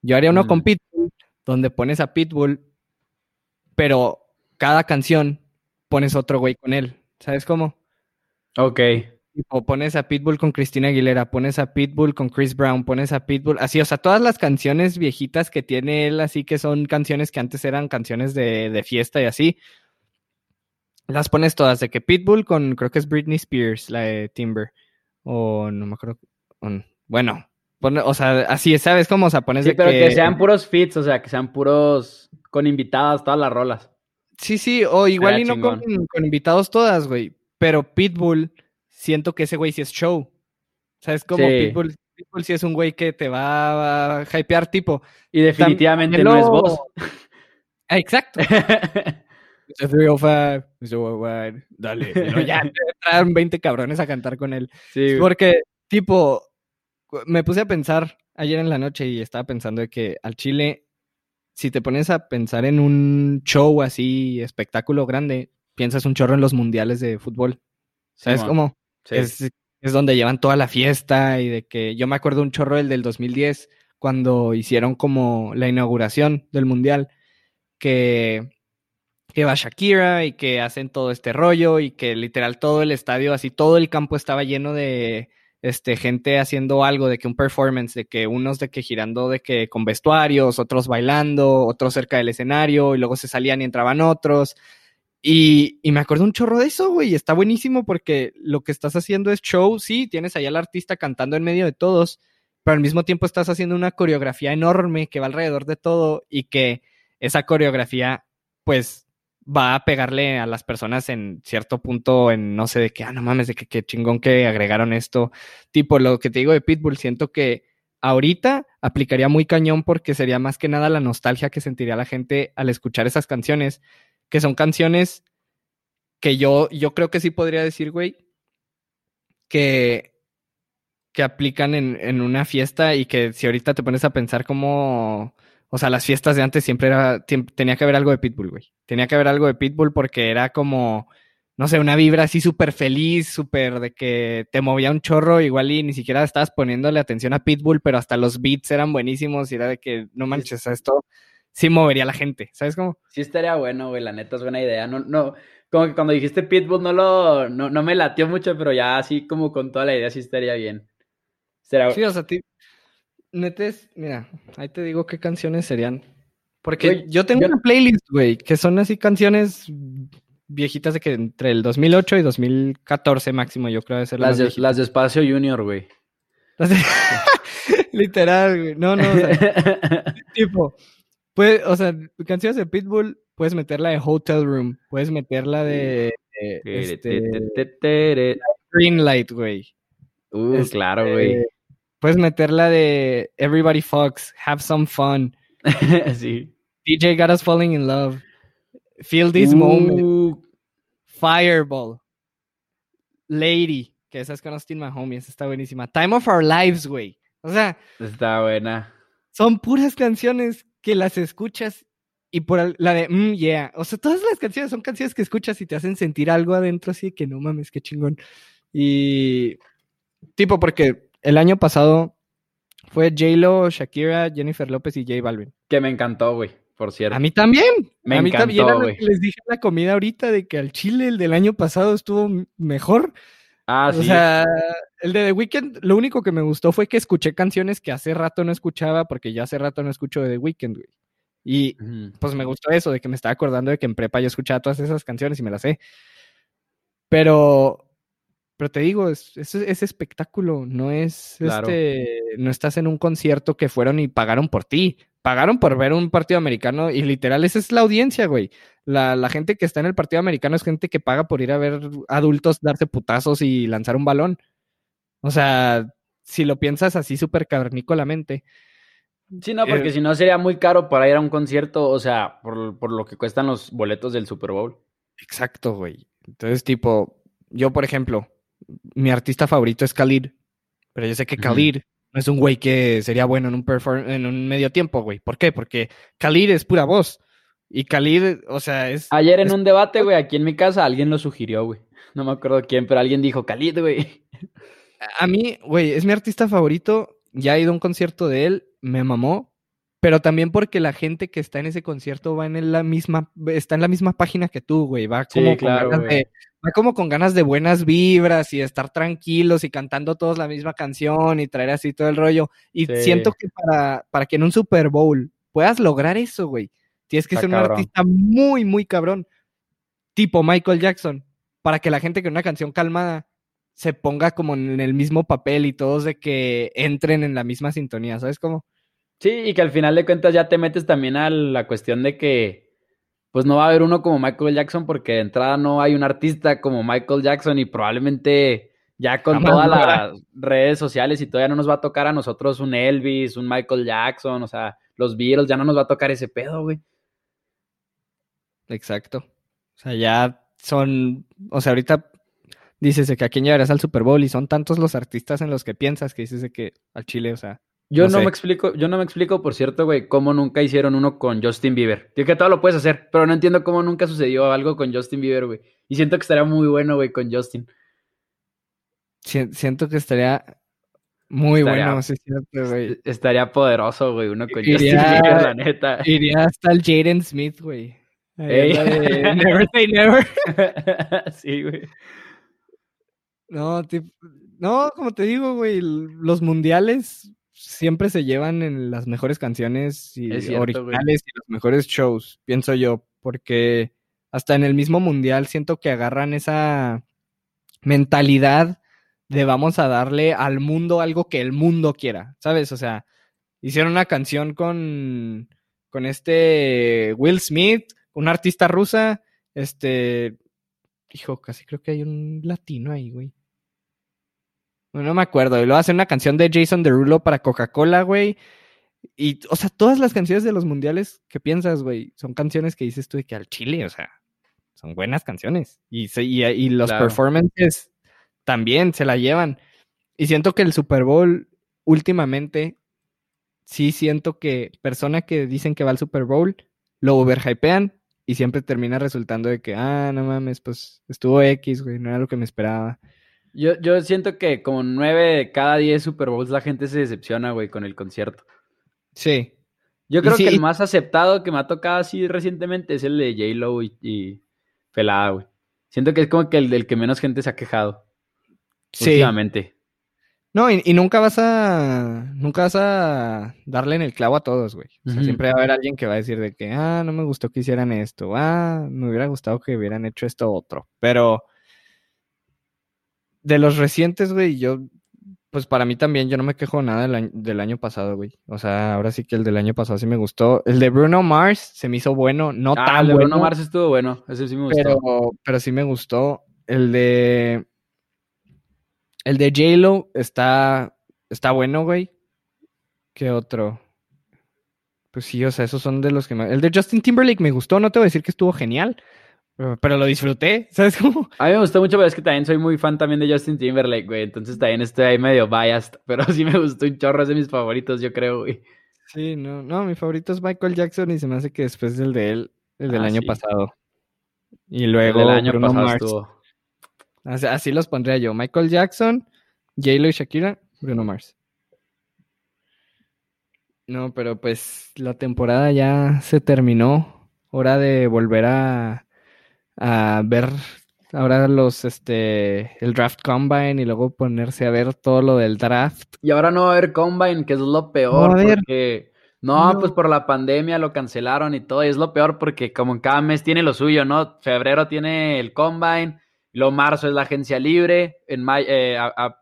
Yo haría uno con Mm. Pitbull, donde pones a Pitbull, pero cada canción pones otro güey con él. ¿Sabes cómo? Ok. Tipo, pones a Pitbull con Cristina Aguilera, pones a Pitbull con Chris Brown, pones a Pitbull, así, o sea, todas las canciones viejitas que tiene él, así que son canciones que antes eran canciones de, de fiesta y así, las pones todas, de que Pitbull con, creo que es Britney Spears, la de Timber, o no me acuerdo, bueno, pone- o sea, así, ¿sabes cómo? O sea, pones Sí, de pero que... que... sean puros fits, o sea, que sean puros con invitadas todas las rolas. Sí, sí, o igual y no con, con invitados todas, güey. Pero Pitbull, siento que ese güey sí es show. ¿Sabes cómo? Sí. Pitbull, Pitbull sí es un güey que te va a hypear, tipo. Y definitivamente Tam- no es vos. Ah, exacto. Mr. 305, Mr. Worldwide, dale. pero ya te traen 20 cabrones a cantar con él. sí. Porque, tipo, me puse a pensar ayer en la noche y estaba pensando de que al Chile, si te pones a pensar en un show así, espectáculo grande, piensas un chorro en los mundiales de fútbol. ¿Sabes Simón. cómo? Es es donde llevan toda la fiesta y de que yo me acuerdo un chorro del del 2010 cuando hicieron como la inauguración del mundial que que va Shakira y que hacen todo este rollo y que literal todo el estadio, así todo el campo estaba lleno de este, gente haciendo algo, de que un performance, de que unos de que girando, de que con vestuarios, otros bailando, otros cerca del escenario y luego se salían y entraban otros. Y, me acuerdo un chorro de eso, güey, está buenísimo porque lo que estás haciendo es show, sí, tienes ahí al artista cantando en medio de todos, pero al mismo tiempo estás haciendo una coreografía enorme que va alrededor de todo y que esa coreografía, pues, va a pegarle a las personas en cierto punto, en no sé de qué, ah, no mames, de que qué chingón que agregaron esto. Tipo, lo que te digo de Pitbull, siento que ahorita aplicaría muy cañón porque sería más que nada la nostalgia que sentiría la gente al escuchar esas canciones, que son canciones que yo, yo creo que sí podría decir, güey, que, que aplican en, en una fiesta y que si ahorita te pones a pensar como o sea, las fiestas de antes siempre era, tenía que haber algo de Pitbull, güey. Tenía que haber algo de Pitbull porque era como, no sé, una vibra así súper feliz, súper de que te movía un chorro igual y ni siquiera estabas poniéndole atención a Pitbull, pero hasta los beats eran buenísimos y era de que, no manches, esto sí movería a la gente, ¿sabes cómo? Sí estaría bueno, güey, la neta es buena idea. No, no, como que cuando dijiste Pitbull no lo, no, no me latió mucho, pero ya así como con toda la idea sí estaría bien. Será... Sí, o sea, Netes, mira, ahí te digo qué canciones serían. Porque yo tengo una playlist, güey, que son así canciones viejitas de que entre el 2008 y 2014 máximo, yo creo de ser las, de, las de Espacio Junior, güey. Literal, güey. No, no, o sea, tipo, pues, o sea, canciones de Pitbull, puedes meterla de Hotel Room, puedes meterla de, este, Green Light, güey. Uh, este, claro, güey. Puedes meterla de Everybody Fucks, Have Some Fun. sí. DJ Got Us Falling in Love. Feel This Moment. Fireball. Lady, que esa es con Austin Mahomie, esa está buenísima. Time of Our Lives, güey. O sea. Está buena. Son puras canciones que las escuchas y por la de mm, yeah. O sea, todas las canciones son canciones que escuchas y te hacen sentir algo adentro así que no mames, qué chingón. Y tipo, porque el año pasado fue J-Lo, Shakira, Jennifer López y J Balvin. Que me encantó, güey, por cierto. A mí también. Me a mí también güey. Les dije la comida ahorita de que al Chile el del año pasado estuvo mejor. Ah, sí. O sea, el de The Weeknd, lo único que me gustó fue que escuché canciones que hace rato no escuchaba, porque ya hace rato no escucho de The Weeknd, güey. Y pues me gustó eso, de que me estaba acordando de que en prepa yo escuchaba todas esas canciones y me las sé. Pero pero te digo, es, es, espectáculo, no es este, no estás en un concierto que fueron y pagaron por ti, pagaron por ver un partido americano y literal esa es la audiencia, güey. La, la gente que está en el partido americano es gente que paga por ir a ver adultos darse putazos y lanzar un balón. O sea, si lo piensas así súper cavernícolamente. Sí, no, porque eh, si no sería muy caro para ir a un concierto, o sea, por, por lo que cuestan los boletos del Super Bowl. Exacto, güey. Entonces, tipo, yo, por ejemplo, mi artista favorito es Khalid, pero yo sé que Khalid no es un güey que sería bueno en un, en un medio tiempo, güey. ¿Por qué? Porque Khalid es pura voz. Y Khalid, o sea, es... Ayer en un debate, güey, aquí en mi casa, alguien lo sugirió, güey. No me acuerdo quién, pero alguien dijo Khalid, güey. A mí, güey, es mi artista favorito. Ya he ido a un concierto de él, me mamó. Pero también porque la gente que está en ese concierto va en la misma, está en la misma página que tú, güey. Va como claro, de, va como con ganas de buenas vibras y de estar tranquilos y cantando todos la misma canción y traer así todo el rollo. Y siento que para, para que en un Super Bowl puedas lograr eso, güey, tienes que ser un artista muy, muy cabrón. Tipo Michael Jackson, para que la gente con una canción calmada se ponga como en el mismo papel y todos de que entren en la misma sintonía, ¿sabes cómo? Sí, y que al final de cuentas ya te metes también a la cuestión de que pues no va a haber uno como Michael Jackson porque de entrada no hay un artista como Michael Jackson y probablemente ya con todas las redes sociales y todavía no nos va a tocar a nosotros un Elvis, un Michael Jackson, o sea, los Beatles, ya no nos va a tocar ese pedo, güey. Exacto. O sea, ya son, o sea, ahorita dices que a quién llegarás al Super Bowl y son tantos los artistas en los que piensas que dices que al Chile, o sea, yo no, me explico, yo no me explico, por cierto, güey, cómo nunca hicieron uno con Justin Bieber. Digo que todo lo puedes hacer, pero no entiendo cómo nunca sucedió algo con Justin Bieber, güey. Y siento que estaría muy bueno, güey, con Justin. siento que estaría muy bueno, sí, cierto, güey. Estaría poderoso, güey, uno con iría, la neta. Iría hasta el Jaden Smith, güey. never say never. sí, güey. No, no, como te digo, güey, los mundiales siempre se llevan en las mejores canciones y originales y los mejores shows, pienso yo, porque hasta en el mismo mundial siento que agarran esa mentalidad de vamos a darle al mundo algo que el mundo quiera, ¿sabes? O sea, hicieron una canción con, con este Will Smith, un artista rusa, este, hijo, casi creo que hay un latino ahí, güey. No, me acuerdo. Y luego hacen una canción de Jason Derulo para Coca-Cola, güey. Y, o sea, todas las canciones de los mundiales que piensas, güey, son canciones que dices tú de que al Chile, o sea, son buenas canciones. Y, y, los performances también se la llevan. Y siento que el Super Bowl últimamente, sí siento que persona que dicen que va al Super Bowl, lo overhypean y siempre termina resultando de que, ah, no mames, pues estuvo X, güey, no era lo que me esperaba. Yo, yo siento que como nueve de cada diez Super Bowls la gente se decepciona, güey, con el concierto. Sí. Yo creo que el más aceptado que me ha tocado así recientemente es el de J-Lo y, y Felada, güey. Siento que es como que el del que menos gente se ha quejado. Sí. Últimamente. No, y, nunca vas a. Nunca vas a darle en el clavo a todos, güey. O sea, siempre va a haber alguien que va a decir de que, ah, no me gustó que hicieran esto. Ah, me hubiera gustado que hubieran hecho esto otro. Pero de los recientes, güey, yo, pues para mí también, yo no me quejo nada del año, pasado, güey. O sea, ahora sí que el del año pasado sí me gustó. El de Bruno Mars se me hizo bueno, no ah, tan el de Bruno Mars estuvo bueno, ese sí me gustó. Pero, pero sí me gustó. El de. El de J-Lo está, está bueno, güey. ¿Qué otro? Pues sí, o sea, esos son de los que me... El de Justin Timberlake me gustó, no te voy a decir que estuvo genial, pero lo disfruté, ¿sabes cómo? A mí me gustó mucho, pero es que también soy muy fan también de Justin Timberlake, güey. Entonces también estoy ahí medio biased. Pero sí me gustó un chorro, es de mis favoritos, yo creo, güey. Sí, no, no, mi favorito es Michael Jackson y se me hace que después del de él, el del ah, año pasado. Y luego el año Bruno pasado Mars. Estuvo... Así, así, los pondría yo. Michael Jackson, J-Lo y Shakira, Bruno Mars. No, pero pues la temporada ya se terminó. Hora de volver a a ver ahora los, este, el draft combine y luego ponerse a ver todo lo del draft. Y ahora no va a haber combine, que es lo peor, porque... No, pues por la pandemia lo cancelaron y todo, y es lo peor porque como en cada mes tiene lo suyo, ¿no? Febrero tiene el combine, luego marzo es la agencia libre, en mayo, eh,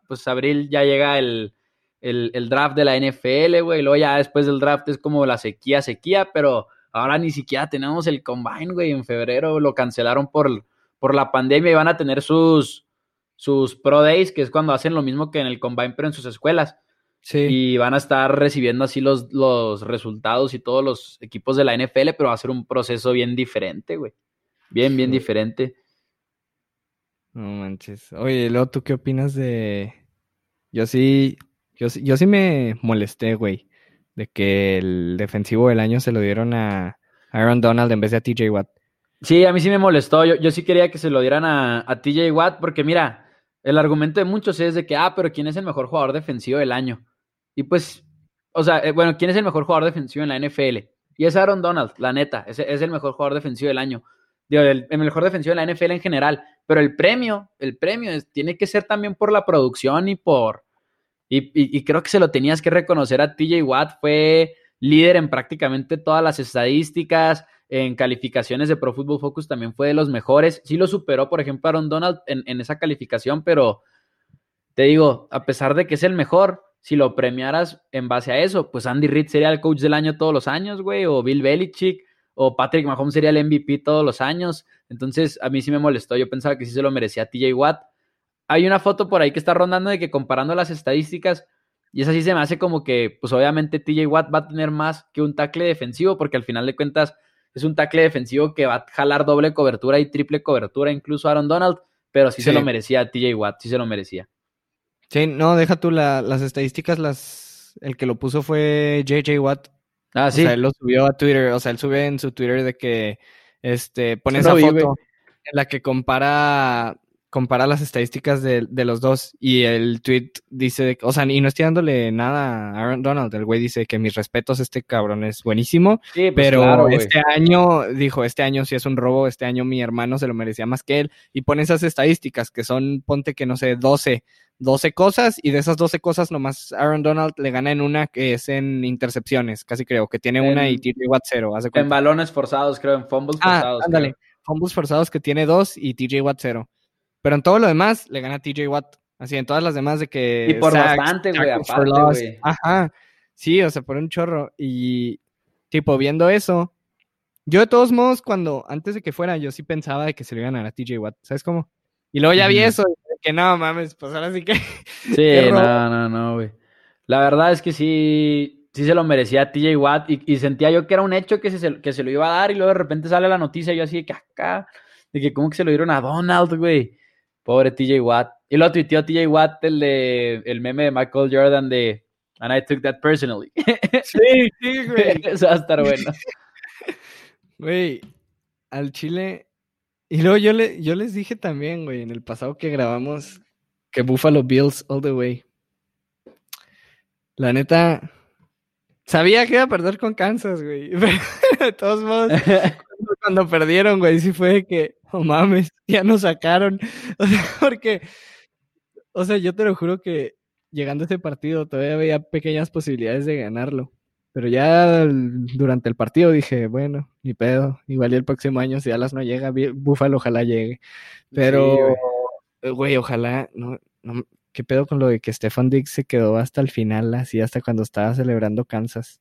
pues abril ya llega el, el, el draft de la NFL, güey, y luego ya después del draft es como la sequía, sequía, pero Ahora ni siquiera tenemos el combine, güey. En febrero lo cancelaron por, por la pandemia y van a tener sus, sus Pro Days, que es cuando hacen lo mismo que en el combine, pero en sus escuelas. Sí. Y van a estar recibiendo así los, los resultados y todos los equipos de la NFL, pero va a ser un proceso bien diferente, güey. Bien, bien diferente. No manches. Oye, luego, ¿tú qué opinas de...? Yo sí, yo, yo sí me molesté, güey de que el defensivo del año se lo dieron a Aaron Donald en vez de a TJ Watt. Sí, a mí sí me molestó. Yo, yo sí quería que se lo dieran a, TJ Watt porque mira, el argumento de muchos es de que, ah, pero ¿quién es el mejor jugador defensivo del año? Y pues, o sea, eh, bueno, ¿quién es el mejor jugador defensivo en la NFL? Y es Aaron Donald, la neta, es, es el mejor jugador defensivo del año. Digo, el, mejor defensivo de la NFL en general. Pero el premio, el premio tiene que ser también por la producción y por, y, creo que se lo tenías que reconocer a TJ Watt, fue líder en prácticamente todas las estadísticas, en calificaciones de Pro Football Focus también fue de los mejores. Sí lo superó, por ejemplo, Aaron Donald en, esa calificación, pero te digo, a pesar de que es el mejor, si lo premiaras en base a eso, pues Andy Reid sería el coach del año todos los años, güey, o Bill Belichick, o Patrick Mahomes sería el MVP todos los años. Entonces, a mí sí me molestó. Yo pensaba que sí se lo merecía TJ Watt. Hay una foto por ahí que está rondando de que comparando las estadísticas, y esa sí se me hace como que, pues obviamente TJ Watt va a tener más que un tackle defensivo, porque al final de cuentas es un tackle defensivo que va a jalar doble cobertura y triple cobertura, incluso Aaron Donald, pero sí, se lo merecía TJ Watt, sí se lo merecía. Sí, no, deja tú las estadísticas, las el que lo puso fue JJ Watt. Ah, sí. O sea, él lo subió a Twitter, o sea, él sube en su Twitter de que este pone esa foto en la que compara compara las estadísticas de, de, los dos y el tweet dice, o sea, y no estoy dándole nada a Aaron Donald, el güey dice que mis respetos, este cabrón es buenísimo, sí, pues pero claro, este año, dijo, este año sí es un robo, este año mi hermano se lo merecía más que él, y pone esas estadísticas que son, ponte que no sé, 12, 12 cosas, y de esas 12 cosas nomás Aaron Donald le gana en una que es en intercepciones, casi creo, que tiene una y TJ Watt cero. Hace en balones forzados, creo, en fumbles ah, forzados. Ándale, fumbles forzados que tiene dos y TJ Watt cero. Pero en todo lo demás le gana TJ Watt. Así, en todas las demás de que. Y por bastante, güey, aparte, güey. Ajá. Sí, o sea, por un chorro. Y, tipo, viendo eso, yo de todos modos, cuando, antes de que fuera, yo sí pensaba de que se le iban a ganar a TJ Watt. ¿Sabes cómo? Y luego ya vi eso, y que no mames, pues ahora sí que. Sí, no, no, no, güey. La verdad es que sí, sí se lo merecía TJ Watt. Y, y, sentía yo que era un hecho que se, que se lo iba a dar, y luego de repente sale la noticia, y yo así de que acá, de que cómo que se lo dieron a Donald, güey. Pobre TJ Watt. Y lo tuiteó TJ Watt, el, de, el meme de Michael Jordan de And I took that personally. Sí, sí, güey. Eso va a estar bueno. Güey, al Chile. Y luego yo, le, yo les dije también, güey, en el pasado que grabamos, que Buffalo Bills all the way. La neta, sabía que iba a perder con Kansas, güey. de todos modos, cuando perdieron, güey, sí fue que oh mames, ya nos sacaron. O sea, porque, o sea, yo te lo juro que llegando a este partido todavía había pequeñas posibilidades de ganarlo. Pero ya durante el partido dije, bueno, ni pedo, igual y el próximo año si Dallas no llega, Búfalo ojalá llegue. Pero, güey, ojalá, no, no, ¿qué pedo con lo de que Stefan Diggs se quedó hasta el final, así hasta cuando estaba celebrando Kansas?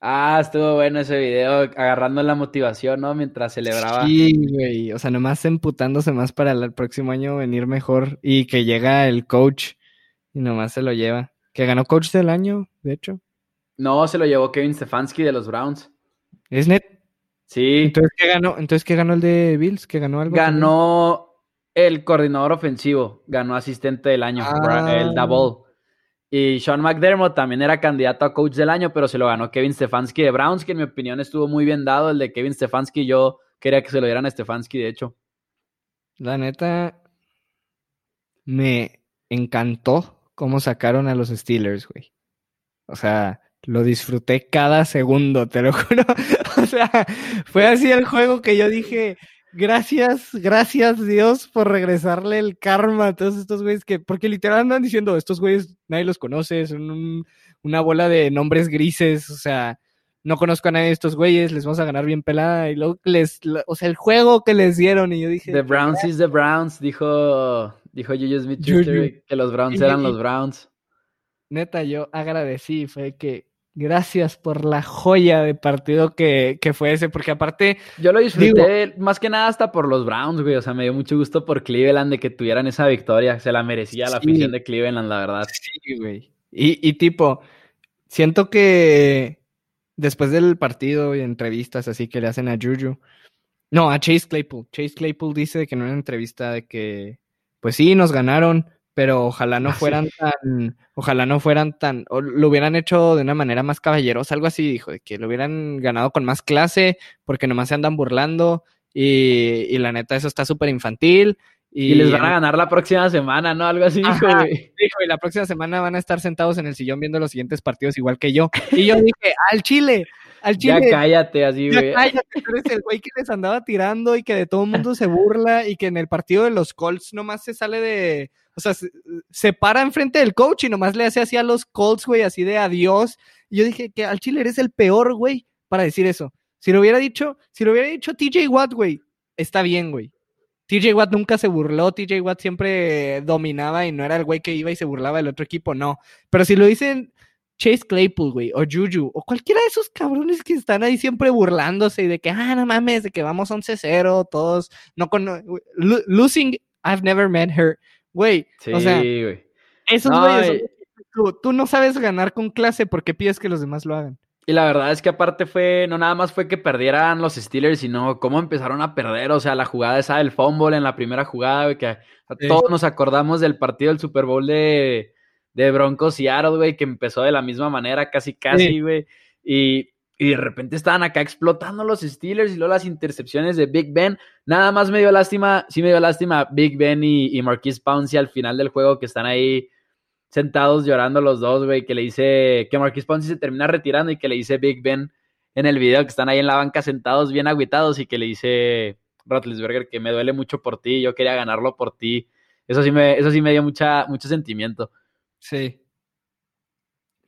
Ah, estuvo bueno ese video, agarrando la motivación, ¿no? Mientras celebraba. Sí, güey, o sea, nomás emputándose más para el próximo año venir mejor y que llega el coach y nomás se lo lleva. Que ganó coach del año, de hecho. No, se lo llevó Kevin Stefanski de los Browns. ¿Es net? Sí. Entonces, ¿qué ganó? Entonces, ¿qué ganó el de Bills? ¿Qué ganó algo? Ganó el coordinador ofensivo, ganó asistente del año, el ah. double. Y Sean McDermott también era candidato a coach del año, pero se lo ganó Kevin Stefanski de Browns, que en mi opinión estuvo muy bien dado. El de Kevin Stefanski, yo quería que se lo dieran a Stefanski, de hecho. La neta, me encantó cómo sacaron a los Steelers, güey. O sea, lo disfruté cada segundo, te lo juro. o sea, fue así el juego que yo dije, Gracias, gracias Dios por regresarle el karma a todos estos güeyes que, porque literal andan diciendo, estos güeyes nadie los conoce, son una bola de nombres grises, o sea, no conozco a nadie de estos güeyes, les vamos a ganar bien pelada, y luego les, o sea, el juego que les dieron, y yo dije... The Browns is the Browns, dijo, dijo Juju Smith que los Browns eran los Browns. Neta, yo agradecí, fue que Gracias por la joya de partido que, fue ese, porque aparte... Yo lo disfruté más que nada hasta por los Browns, güey. O sea, me dio mucho gusto por Cleveland de que tuvieran esa victoria. Se la merecía la afición de Cleveland, la verdad. Sí, güey. Y, y tipo, siento que después del partido y entrevistas así que le hacen a Juju... No, a Chase Claypool. Chase Claypool dice que en una entrevista de que, pues sí, nos ganaron, pero ojalá no fueran tan, ojalá no fueran tan, o lo hubieran hecho de una manera más caballerosa, algo así, dijo, de que lo hubieran ganado con más clase, porque nomás se andan burlando, y, la neta eso está súper infantil. Y, les van a ganar la próxima semana, ¿no? Algo así, dijo, Dijo, y la próxima semana van a estar sentados en el sillón viendo los siguientes partidos igual que yo. Y yo dije, al Chile, al Chile. Ya cállate, así, güey. Ya cállate, tú eres el güey que les andaba tirando y que de todo el mundo se burla y que en el partido de los Colts nomás se sale de, o sea, se, para enfrente del coach y nomás le hace así a los Colts, güey, así de adiós. Y yo dije que al Chile eres el peor, güey, para decir eso. Si lo hubiera dicho, si lo hubiera dicho TJ Watt, güey, está bien, güey. TJ Watt nunca se burló, TJ Watt siempre dominaba y no era el güey que iba y se burlaba del otro equipo, no. Pero si lo dicen Chase Claypool, güey, o Juju, o cualquiera de esos cabrones que están ahí siempre burlándose y de que, ah, no mames, de que vamos 11-0, todos, no con, losing, I've never met her. Güey, o sea, esos güeyes, tú, no sabes ganar con clase porque pides que los demás lo hagan. Y la verdad es que aparte fue, no nada más fue que perdieran los Steelers, sino cómo empezaron a perder, o sea, la jugada esa del fumble en la primera jugada, güey, que todos nos acordamos del partido del Super Bowl de, de Broncos y Arrow, güey, que empezó de la misma manera, casi, casi, güey. Y Y de repente estaban acá explotando los Steelers y luego las intercepciones de Big Ben. Nada más me dio lástima, sí me dio lástima Big Ben y, y Marquise Pouncey al final del juego que están ahí sentados llorando los dos, güey, que le dice que Marquise Pouncey se termina retirando y que le dice Big Ben en el video que están ahí en la banca sentados bien aguitados y que le dice Roethlisberger que me duele mucho por ti, yo quería ganarlo por ti. Eso sí me, eso sí me dio mucha, mucho sentimiento. Sí.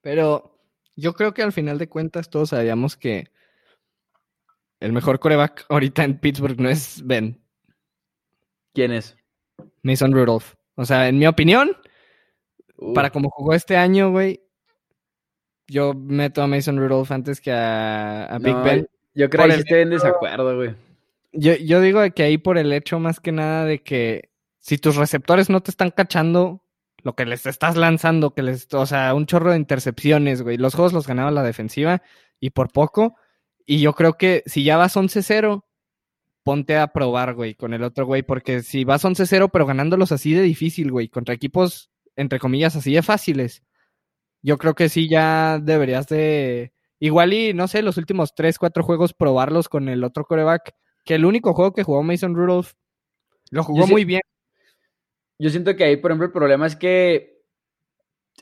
Pero yo creo que al final de cuentas todos sabíamos que el mejor coreback ahorita en Pittsburgh no es Ben. ¿Quién es? Mason Rudolph. O sea, en mi opinión, Uh, para como jugó este año, güey, yo meto a Mason Rudolph antes que a, a Big no, Ben. Yo creo que el estoy en desacuerdo, güey. Yo, yo digo que ahí por el hecho más que nada de que si tus receptores no te están cachando lo que les estás lanzando, que les, o sea, un chorro de intercepciones, güey. Los juegos los ganaba la defensiva y por poco. Y yo creo que si ya vas 11-0, ponte a probar, güey, con el otro güey, porque si vas 11-0, pero ganándolos así de difícil, güey, contra equipos, entre comillas, así de fáciles, yo creo que sí ya deberías de, igual y, no sé, los últimos 3, 4 juegos probarlos con el otro coreback, que el único juego que jugó Mason Rudolph lo jugó Yo sí- muy bien. Yo siento que ahí, por ejemplo, el problema es que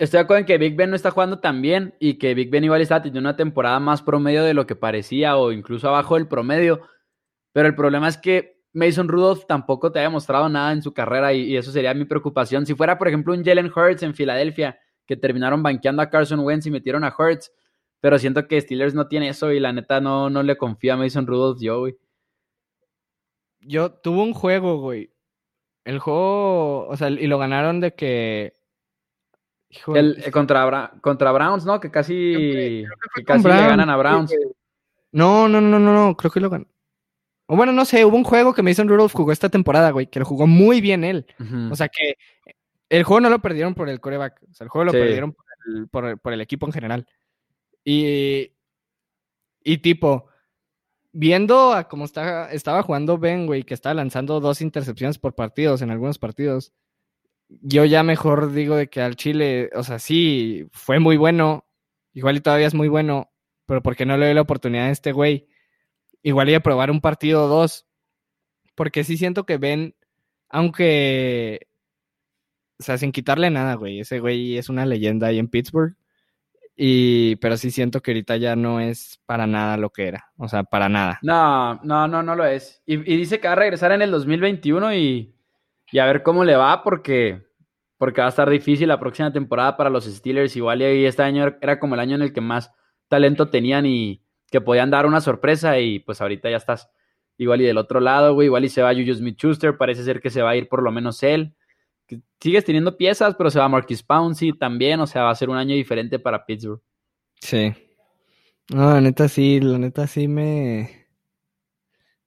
estoy de acuerdo en que Big Ben no está jugando tan bien y que Big Ben igual está teniendo una temporada más promedio de lo que parecía o incluso abajo del promedio. Pero el problema es que Mason Rudolph tampoco te ha demostrado nada en su carrera y, eso sería mi preocupación. Si fuera, por ejemplo, un Jalen Hurts en Filadelfia, que terminaron banqueando a Carson Wentz y metieron a Hurts, pero siento que Steelers no tiene eso y la neta no, no le confío a Mason Rudolph yo, güey. Yo tuve un juego, güey. El juego, o sea, y lo ganaron de que... El- eh, contra, Bra- contra Browns, ¿no? Que casi, que casi le ganan a Browns. No, no, no, no, no, creo que lo ganó. O bueno, no sé, hubo un juego que Mason Rudolph jugó esta temporada, güey, que lo jugó muy bien él. O sea que el juego no lo perdieron por el coreback, o sea, el juego lo Sí. perdieron por el, por el- por el equipo en general. Y, y tipo, viendo a cómo estaba jugando Ben, güey, que estaba lanzando dos intercepciones por partidos en algunos partidos, yo ya mejor digo de que al Chile, o sea, sí, fue muy bueno, igual y todavía es muy bueno, pero ¿por qué no le doy la oportunidad a este güey? Igual y a probar un partido o dos, porque sí siento que Ben, aunque, o sea, sin quitarle nada, güey, ese güey es una leyenda ahí en Pittsburgh. Y, pero sí siento que ahorita ya no es para nada lo que era. O sea, para nada. No, no, no, no lo es. Y, dice que va a regresar en el 2021 y, y a ver cómo le va porque, porque va a estar difícil la próxima temporada para los Steelers. Igual y este año era como el año en el que más talento tenían y que podían dar una sorpresa y pues ahorita ya estás igual y del otro lado, güey. Igual y se va Juju Smith-Schuster, parece ser que se va a ir por lo menos él. Que Sigues teniendo piezas, pero se va Marquis Pouncey también, o sea, va a ser un año diferente para Pittsburgh. Sí. No, la neta sí, la neta sí me.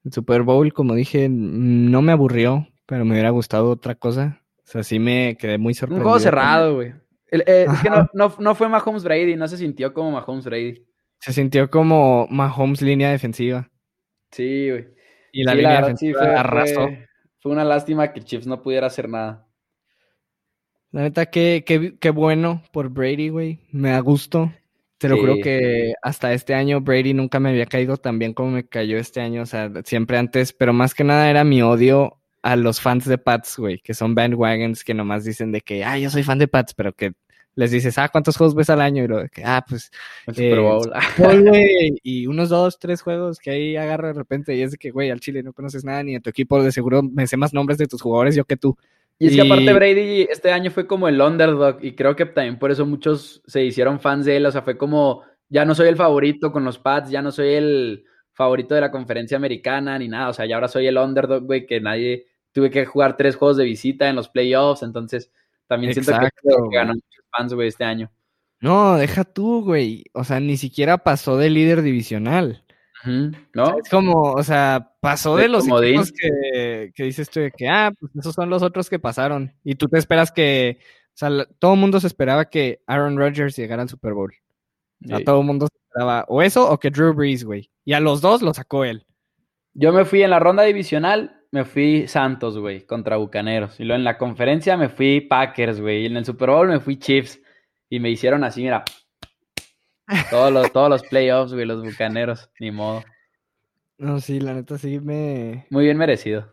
El Super Bowl, como dije, no me aburrió, pero me hubiera gustado otra cosa. O sea, sí me quedé muy Un sorprendido. juego cerrado, güey. Eh, es que no, no, no fue Mahomes Brady, no se sintió como Mahomes Brady. Se sintió como Mahomes línea defensiva. Sí, güey. Y la Sí, línea sí, defensiva fue, arrasó. fue- fue una lástima que Chiefs no pudiera hacer nada. La neta, qué, qué, qué bueno por Brady, güey. Me da gusto. Te lo Sí. juro que hasta este año Brady nunca me había caído tan bien como me cayó este año. O sea, siempre antes, pero más que nada era mi odio a los fans de Pats, güey, que son bandwagons que nomás dicen de que, ah, yo soy fan de Pats, pero que les dices, ah, ¿cuántos juegos ves al año? Y lo de que, ah, pues, El Eh, Super Bowl. Bowl, y unos dos, tres juegos que ahí agarro de repente y es de que, güey, al Chile no conoces nada ni de tu equipo, de seguro me sé más nombres de tus jugadores yo que tú. Y es que aparte Brady este año fue como el underdog y creo que también por eso muchos se hicieron fans de él, o sea, fue como, ya no soy el favorito con los Pats, ya no soy el favorito de la conferencia americana ni nada, o sea, ya ahora soy el underdog, güey, que nadie, tuve que jugar tres juegos de visita en los playoffs, entonces también siento que- que ganó muchos fans, güey, este año. No, deja tú, güey. O sea, ni siquiera pasó de líder divisional. ¿No? Es como, o sea, pasó De de los equipos que, que dices tú de que, ah, pues esos son los otros que pasaron. Y tú te esperas que, o sea, todo el mundo se esperaba que Aaron Rodgers llegara al Super Bowl. O sea, Sí. todo el mundo se esperaba o eso o que Drew Brees, güey. Y a los dos lo sacó él. Yo me fui en la ronda divisional, me fui Santos, güey, contra Bucaneros. Y luego en la conferencia me fui Packers, güey. Y en el Super Bowl me fui Chiefs. Y me hicieron así, mira. Todos los, todos los playoffs, güey, los bucaneros, ni modo. No, sí, la neta sí me. Muy bien merecido.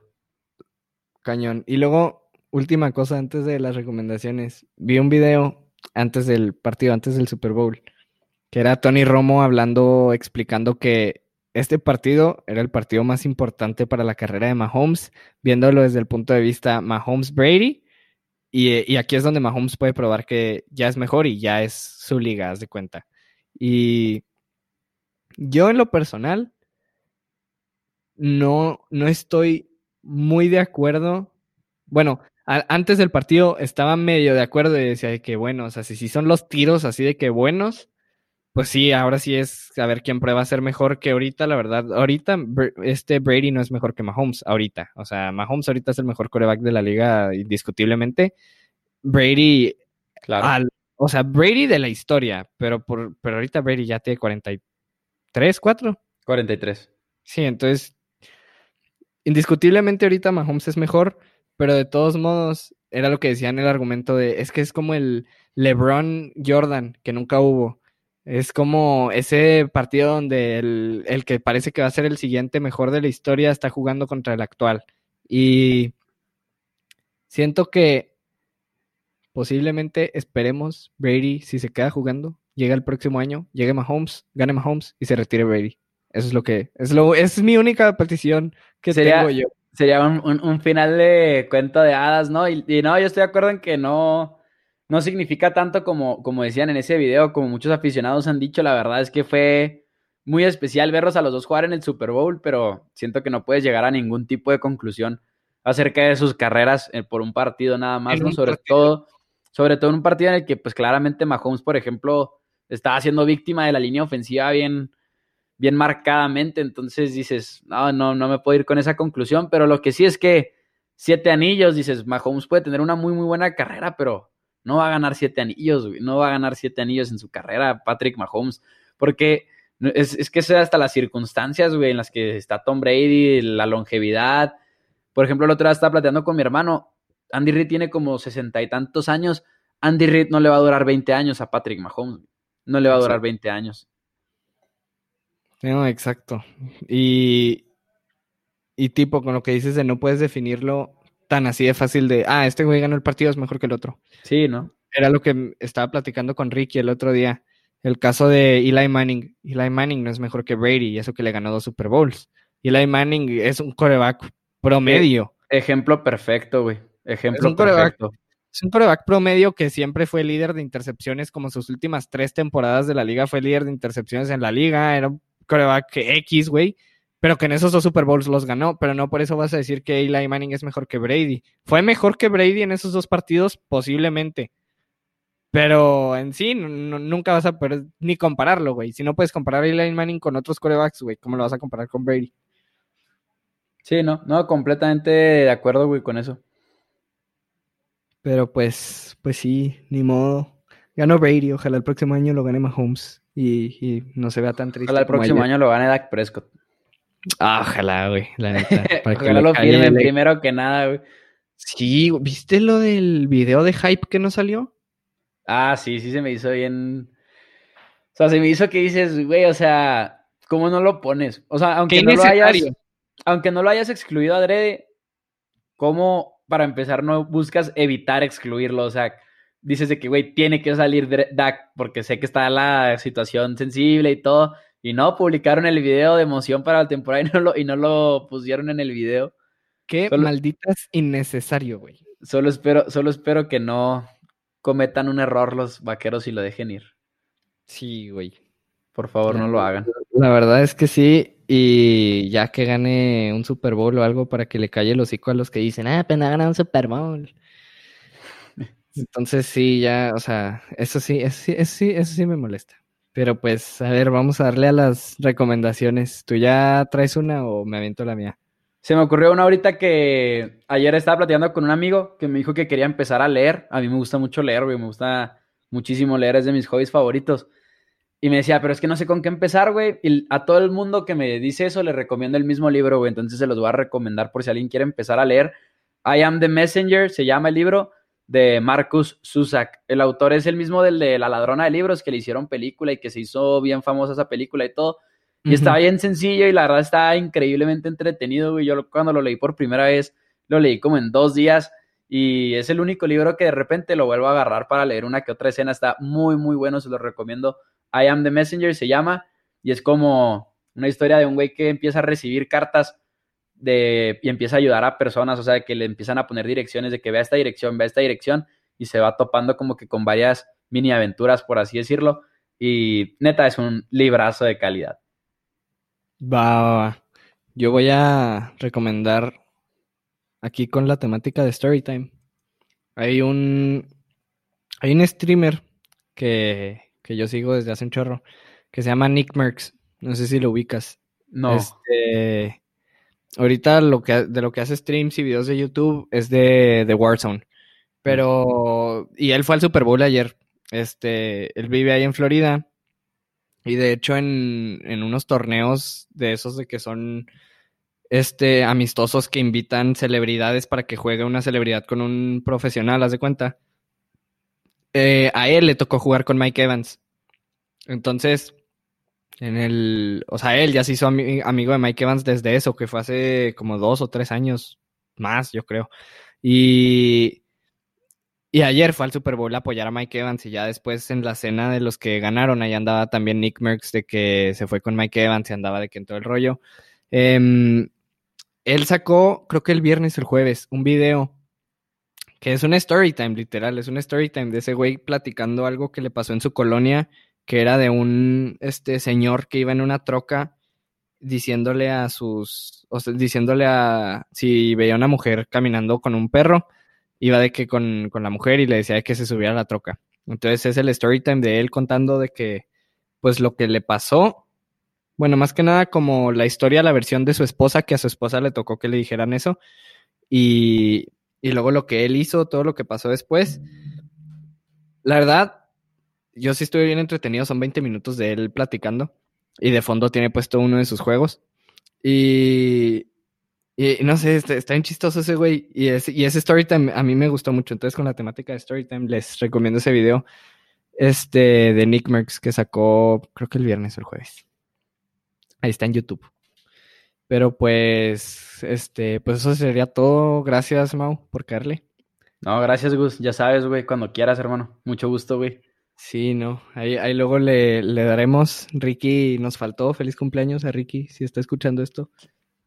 Cañón. Y luego, última cosa antes de las recomendaciones. Vi un video antes del partido, antes del Super Bowl, que era Tony Romo hablando, explicando que este partido era el partido más importante para la carrera de Mahomes, viéndolo desde el punto de vista Mahomes-Brady. Y, y, aquí es donde Mahomes puede probar que ya es mejor y ya es su liga, haz de cuenta. Y yo en lo personal no, no estoy muy de acuerdo. Bueno, a, antes del partido estaba medio de acuerdo y decía que bueno, o sea, si, si son los tiros así de que buenos, pues sí, ahora sí es a ver quién prueba a ser mejor que ahorita, la verdad. Ahorita este Brady no es mejor que Mahomes, ahorita. O sea, Mahomes ahorita es el mejor coreback de la liga indiscutiblemente. Brady, claro. O sea, Brady de la historia, pero, por, pero ahorita Brady ya tiene 43, 4. 43. Sí, entonces, indiscutiblemente ahorita Mahomes es mejor, pero de todos modos, era lo que decían el argumento de, es que es como el LeBron Jordan, que nunca hubo. Es como ese partido donde el, el, que parece que va a ser el siguiente mejor de la historia está jugando contra el actual. Y siento que posiblemente esperemos Brady, si se queda jugando, llega el próximo año, llegue Mahomes, gane Mahomes y se retire Brady. Eso es lo que es lo es mi única petición que sería, tengo yo. Sería un, un, un, final de cuento de hadas, ¿no? Y, y no, yo estoy de acuerdo en que no no significa tanto como, como decían en ese video, como muchos aficionados han dicho, la verdad es que fue muy especial verlos a los dos jugar en el Super Bowl, pero siento que no puedes llegar a ningún tipo de conclusión acerca de sus carreras eh, por un partido nada más, ¿no? Sobre partido. todo, sobre todo en un partido en el que, pues claramente Mahomes, por ejemplo, estaba siendo víctima de la línea ofensiva bien, bien marcadamente. Entonces dices, no, no, no me puedo ir con esa conclusión. Pero lo que sí es que siete anillos, dices, Mahomes puede tener una muy, muy buena carrera, pero no va a ganar siete anillos, güey. No va a ganar siete anillos en su carrera, Patrick Mahomes. Porque es, es que sea hasta las circunstancias, güey, en las que está Tom Brady, la longevidad. Por ejemplo, el otro día estaba platicando con mi hermano. Andy Reid tiene como sesenta y tantos años. Andy Reid no le va a durar 20 años a Patrick Mahomes. No le va a durar 20 años. No, exacto. Y, y tipo, con lo que dices de no puedes definirlo tan así de fácil de, ah, este güey ganó el partido, es mejor que el otro. Sí, ¿no? Era lo que estaba platicando con Ricky el otro día. El caso de Eli Manning. Eli Manning no es mejor que Brady, y eso que le ganó dos Super Bowls. Eli Manning es un coreback promedio. Ejemplo perfecto, güey. Ejemplo es perfecto. Es un coreback promedio que siempre fue líder de intercepciones, como sus últimas tres temporadas de la liga fue líder de intercepciones en la liga. Era un coreback X, güey pero que en esos dos Super Bowls los ganó, pero no por eso vas a decir que Eli Manning es mejor que Brady. ¿Fue mejor que Brady en esos dos partidos? Posiblemente. Pero en sí, no, nunca vas a poder ni compararlo, güey. Si no puedes comparar a Eli Manning con otros corebacks, güey, ¿cómo lo vas a comparar con Brady? Sí, no, no, completamente de acuerdo, güey, con eso. Pero pues, pues sí, ni modo. Ganó Brady, ojalá el próximo año lo gane Mahomes y, y no se vea tan triste. Ojalá el próximo año lo gane Dak Prescott. Ah, ojalá, güey, la neta. Ojalá lo firmen le... primero que nada, güey. Sí, ¿viste lo del video de hype que no salió? Ah, sí, sí se me hizo bien. O sea, se me hizo que dices, güey, o sea, ¿cómo no lo pones? O sea, aunque no lo hayas, aunque no lo hayas excluido adrede, ¿cómo para empezar no buscas evitar excluirlo? O sea, dices de que, güey, tiene que salir Dak porque sé que está la situación sensible y todo. Y no, publicaron el video de emoción para la temporada y no lo, y no lo pusieron en el video. Qué solo, malditas innecesario, güey. Solo espero, solo espero que no cometan un error los vaqueros y lo dejen ir. Sí, güey. Por favor, la, no lo hagan. La verdad es que sí. Y ya que gane un Super Bowl o algo para que le calle el hocico a los que dicen, ah, apenas gana un Super Bowl. Entonces sí, ya, o sea, eso sí, eso sí, eso sí, eso sí me molesta. Pero pues, a ver, vamos a darle a las recomendaciones. ¿Tú ya traes una o me aviento la mía? Se me ocurrió una ahorita que ayer estaba platicando con un amigo que me dijo que quería empezar a leer. A mí me gusta mucho leer. Me gusta muchísimo leer, es de mis hobbies favoritos. Y me decía, pero es que no sé con qué empezar, güey. Y a todo el mundo que me dice eso le recomiendo el mismo libro, güey. Entonces se los voy a recomendar por si alguien quiere empezar a leer. I Am the Messenger, se llama el libro, de Marcus Zusak. El autor es el mismo del de La ladrona de libros, que le hicieron película y que se hizo bien famosa esa película y todo. Y estaba bien sencillo y la verdad está increíblemente entretenido, güey. Yo cuando lo leí por primera vez, lo leí como en dos días y es el único libro que de repente lo vuelvo a agarrar para leer una que otra escena. Está muy, muy bueno, se lo recomiendo. I Am the Messenger se llama y es como una historia de un güey que empieza a recibir cartas de, y empieza a ayudar a personas, o sea, que le empiezan a poner direcciones de que vea esta dirección, vea esta dirección, y se va topando como que con varias mini aventuras, por así decirlo. Y neta, es un librazo de calidad. Va, Yo voy a recomendar aquí con la temática de Storytime. Hay un. Hay un streamer que, que yo sigo desde hace un chorro que se llama Nick Merckx. No sé si lo ubicas. No. Este, Ahorita lo que, de lo que hace streams y videos de YouTube es de, de Warzone. Pero, y él fue al Super Bowl ayer. Este, él vive ahí en Florida. Y de hecho, en, en unos torneos de esos de que son este, amistosos que invitan celebridades para que juegue una celebridad con un profesional, haz de cuenta. Eh, a él le tocó jugar con Mike Evans. Entonces, en el, o sea, él ya se hizo amigo de Mike Evans desde eso, que fue hace como dos o tres años más, yo creo. Y, y ayer fue al Super Bowl a apoyar a Mike Evans y ya después en la cena de los que ganaron, ahí andaba también Nick Merckx de que se fue con Mike Evans y andaba de que entró el rollo. Em, él sacó, creo que el viernes, el jueves, un video que es un story time, literal, es un story time de ese güey platicando algo que le pasó en su colonia que era de un este señor que iba en una troca diciéndole a sus, o sea, diciéndole a, si veía una mujer caminando con un perro, iba de que con, con la mujer y le decía que se subiera a la troca. Entonces es el story time de él contando de que, pues lo que le pasó, bueno, más que nada como la historia, la versión de su esposa, que a su esposa le tocó que le dijeran eso, y, y luego lo que él hizo, todo lo que pasó después. La verdad, yo sí estuve bien entretenido, son 20 minutos de él platicando y de fondo tiene puesto uno de sus juegos. Y, y no sé, está, está bien chistoso ese güey. Y, ese, y ese Storytime a mí me gustó mucho. Entonces, con la temática de Storytime, les recomiendo ese video este, de Nick Merckx que sacó, creo que el viernes o el jueves. Ahí está en YouTube. Pero pues, este, pues eso sería todo. Gracias, Mau, por caerle. No, gracias, Gus. Ya sabes, güey, cuando quieras, hermano. Mucho gusto, güey. Sí, no, ahí, ahí luego le, le, daremos. Ricky nos faltó. Feliz cumpleaños a Ricky, si está escuchando esto.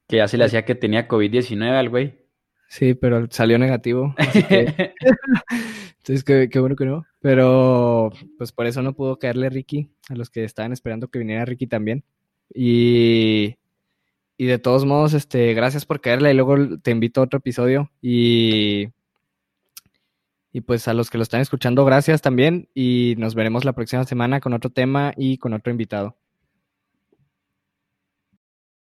Que ya se le hacía que tenía COVID-19 al güey. Sí, pero salió negativo. Entonces, qué, qué, bueno que no. Pero, pues por eso no pudo caerle Ricky, a los que estaban esperando que viniera Ricky también. Y, y de todos modos, este, gracias por caerle. Y luego te invito a otro episodio. Y y pues a los que lo están escuchando, gracias también y nos veremos la próxima semana con otro tema y con otro invitado.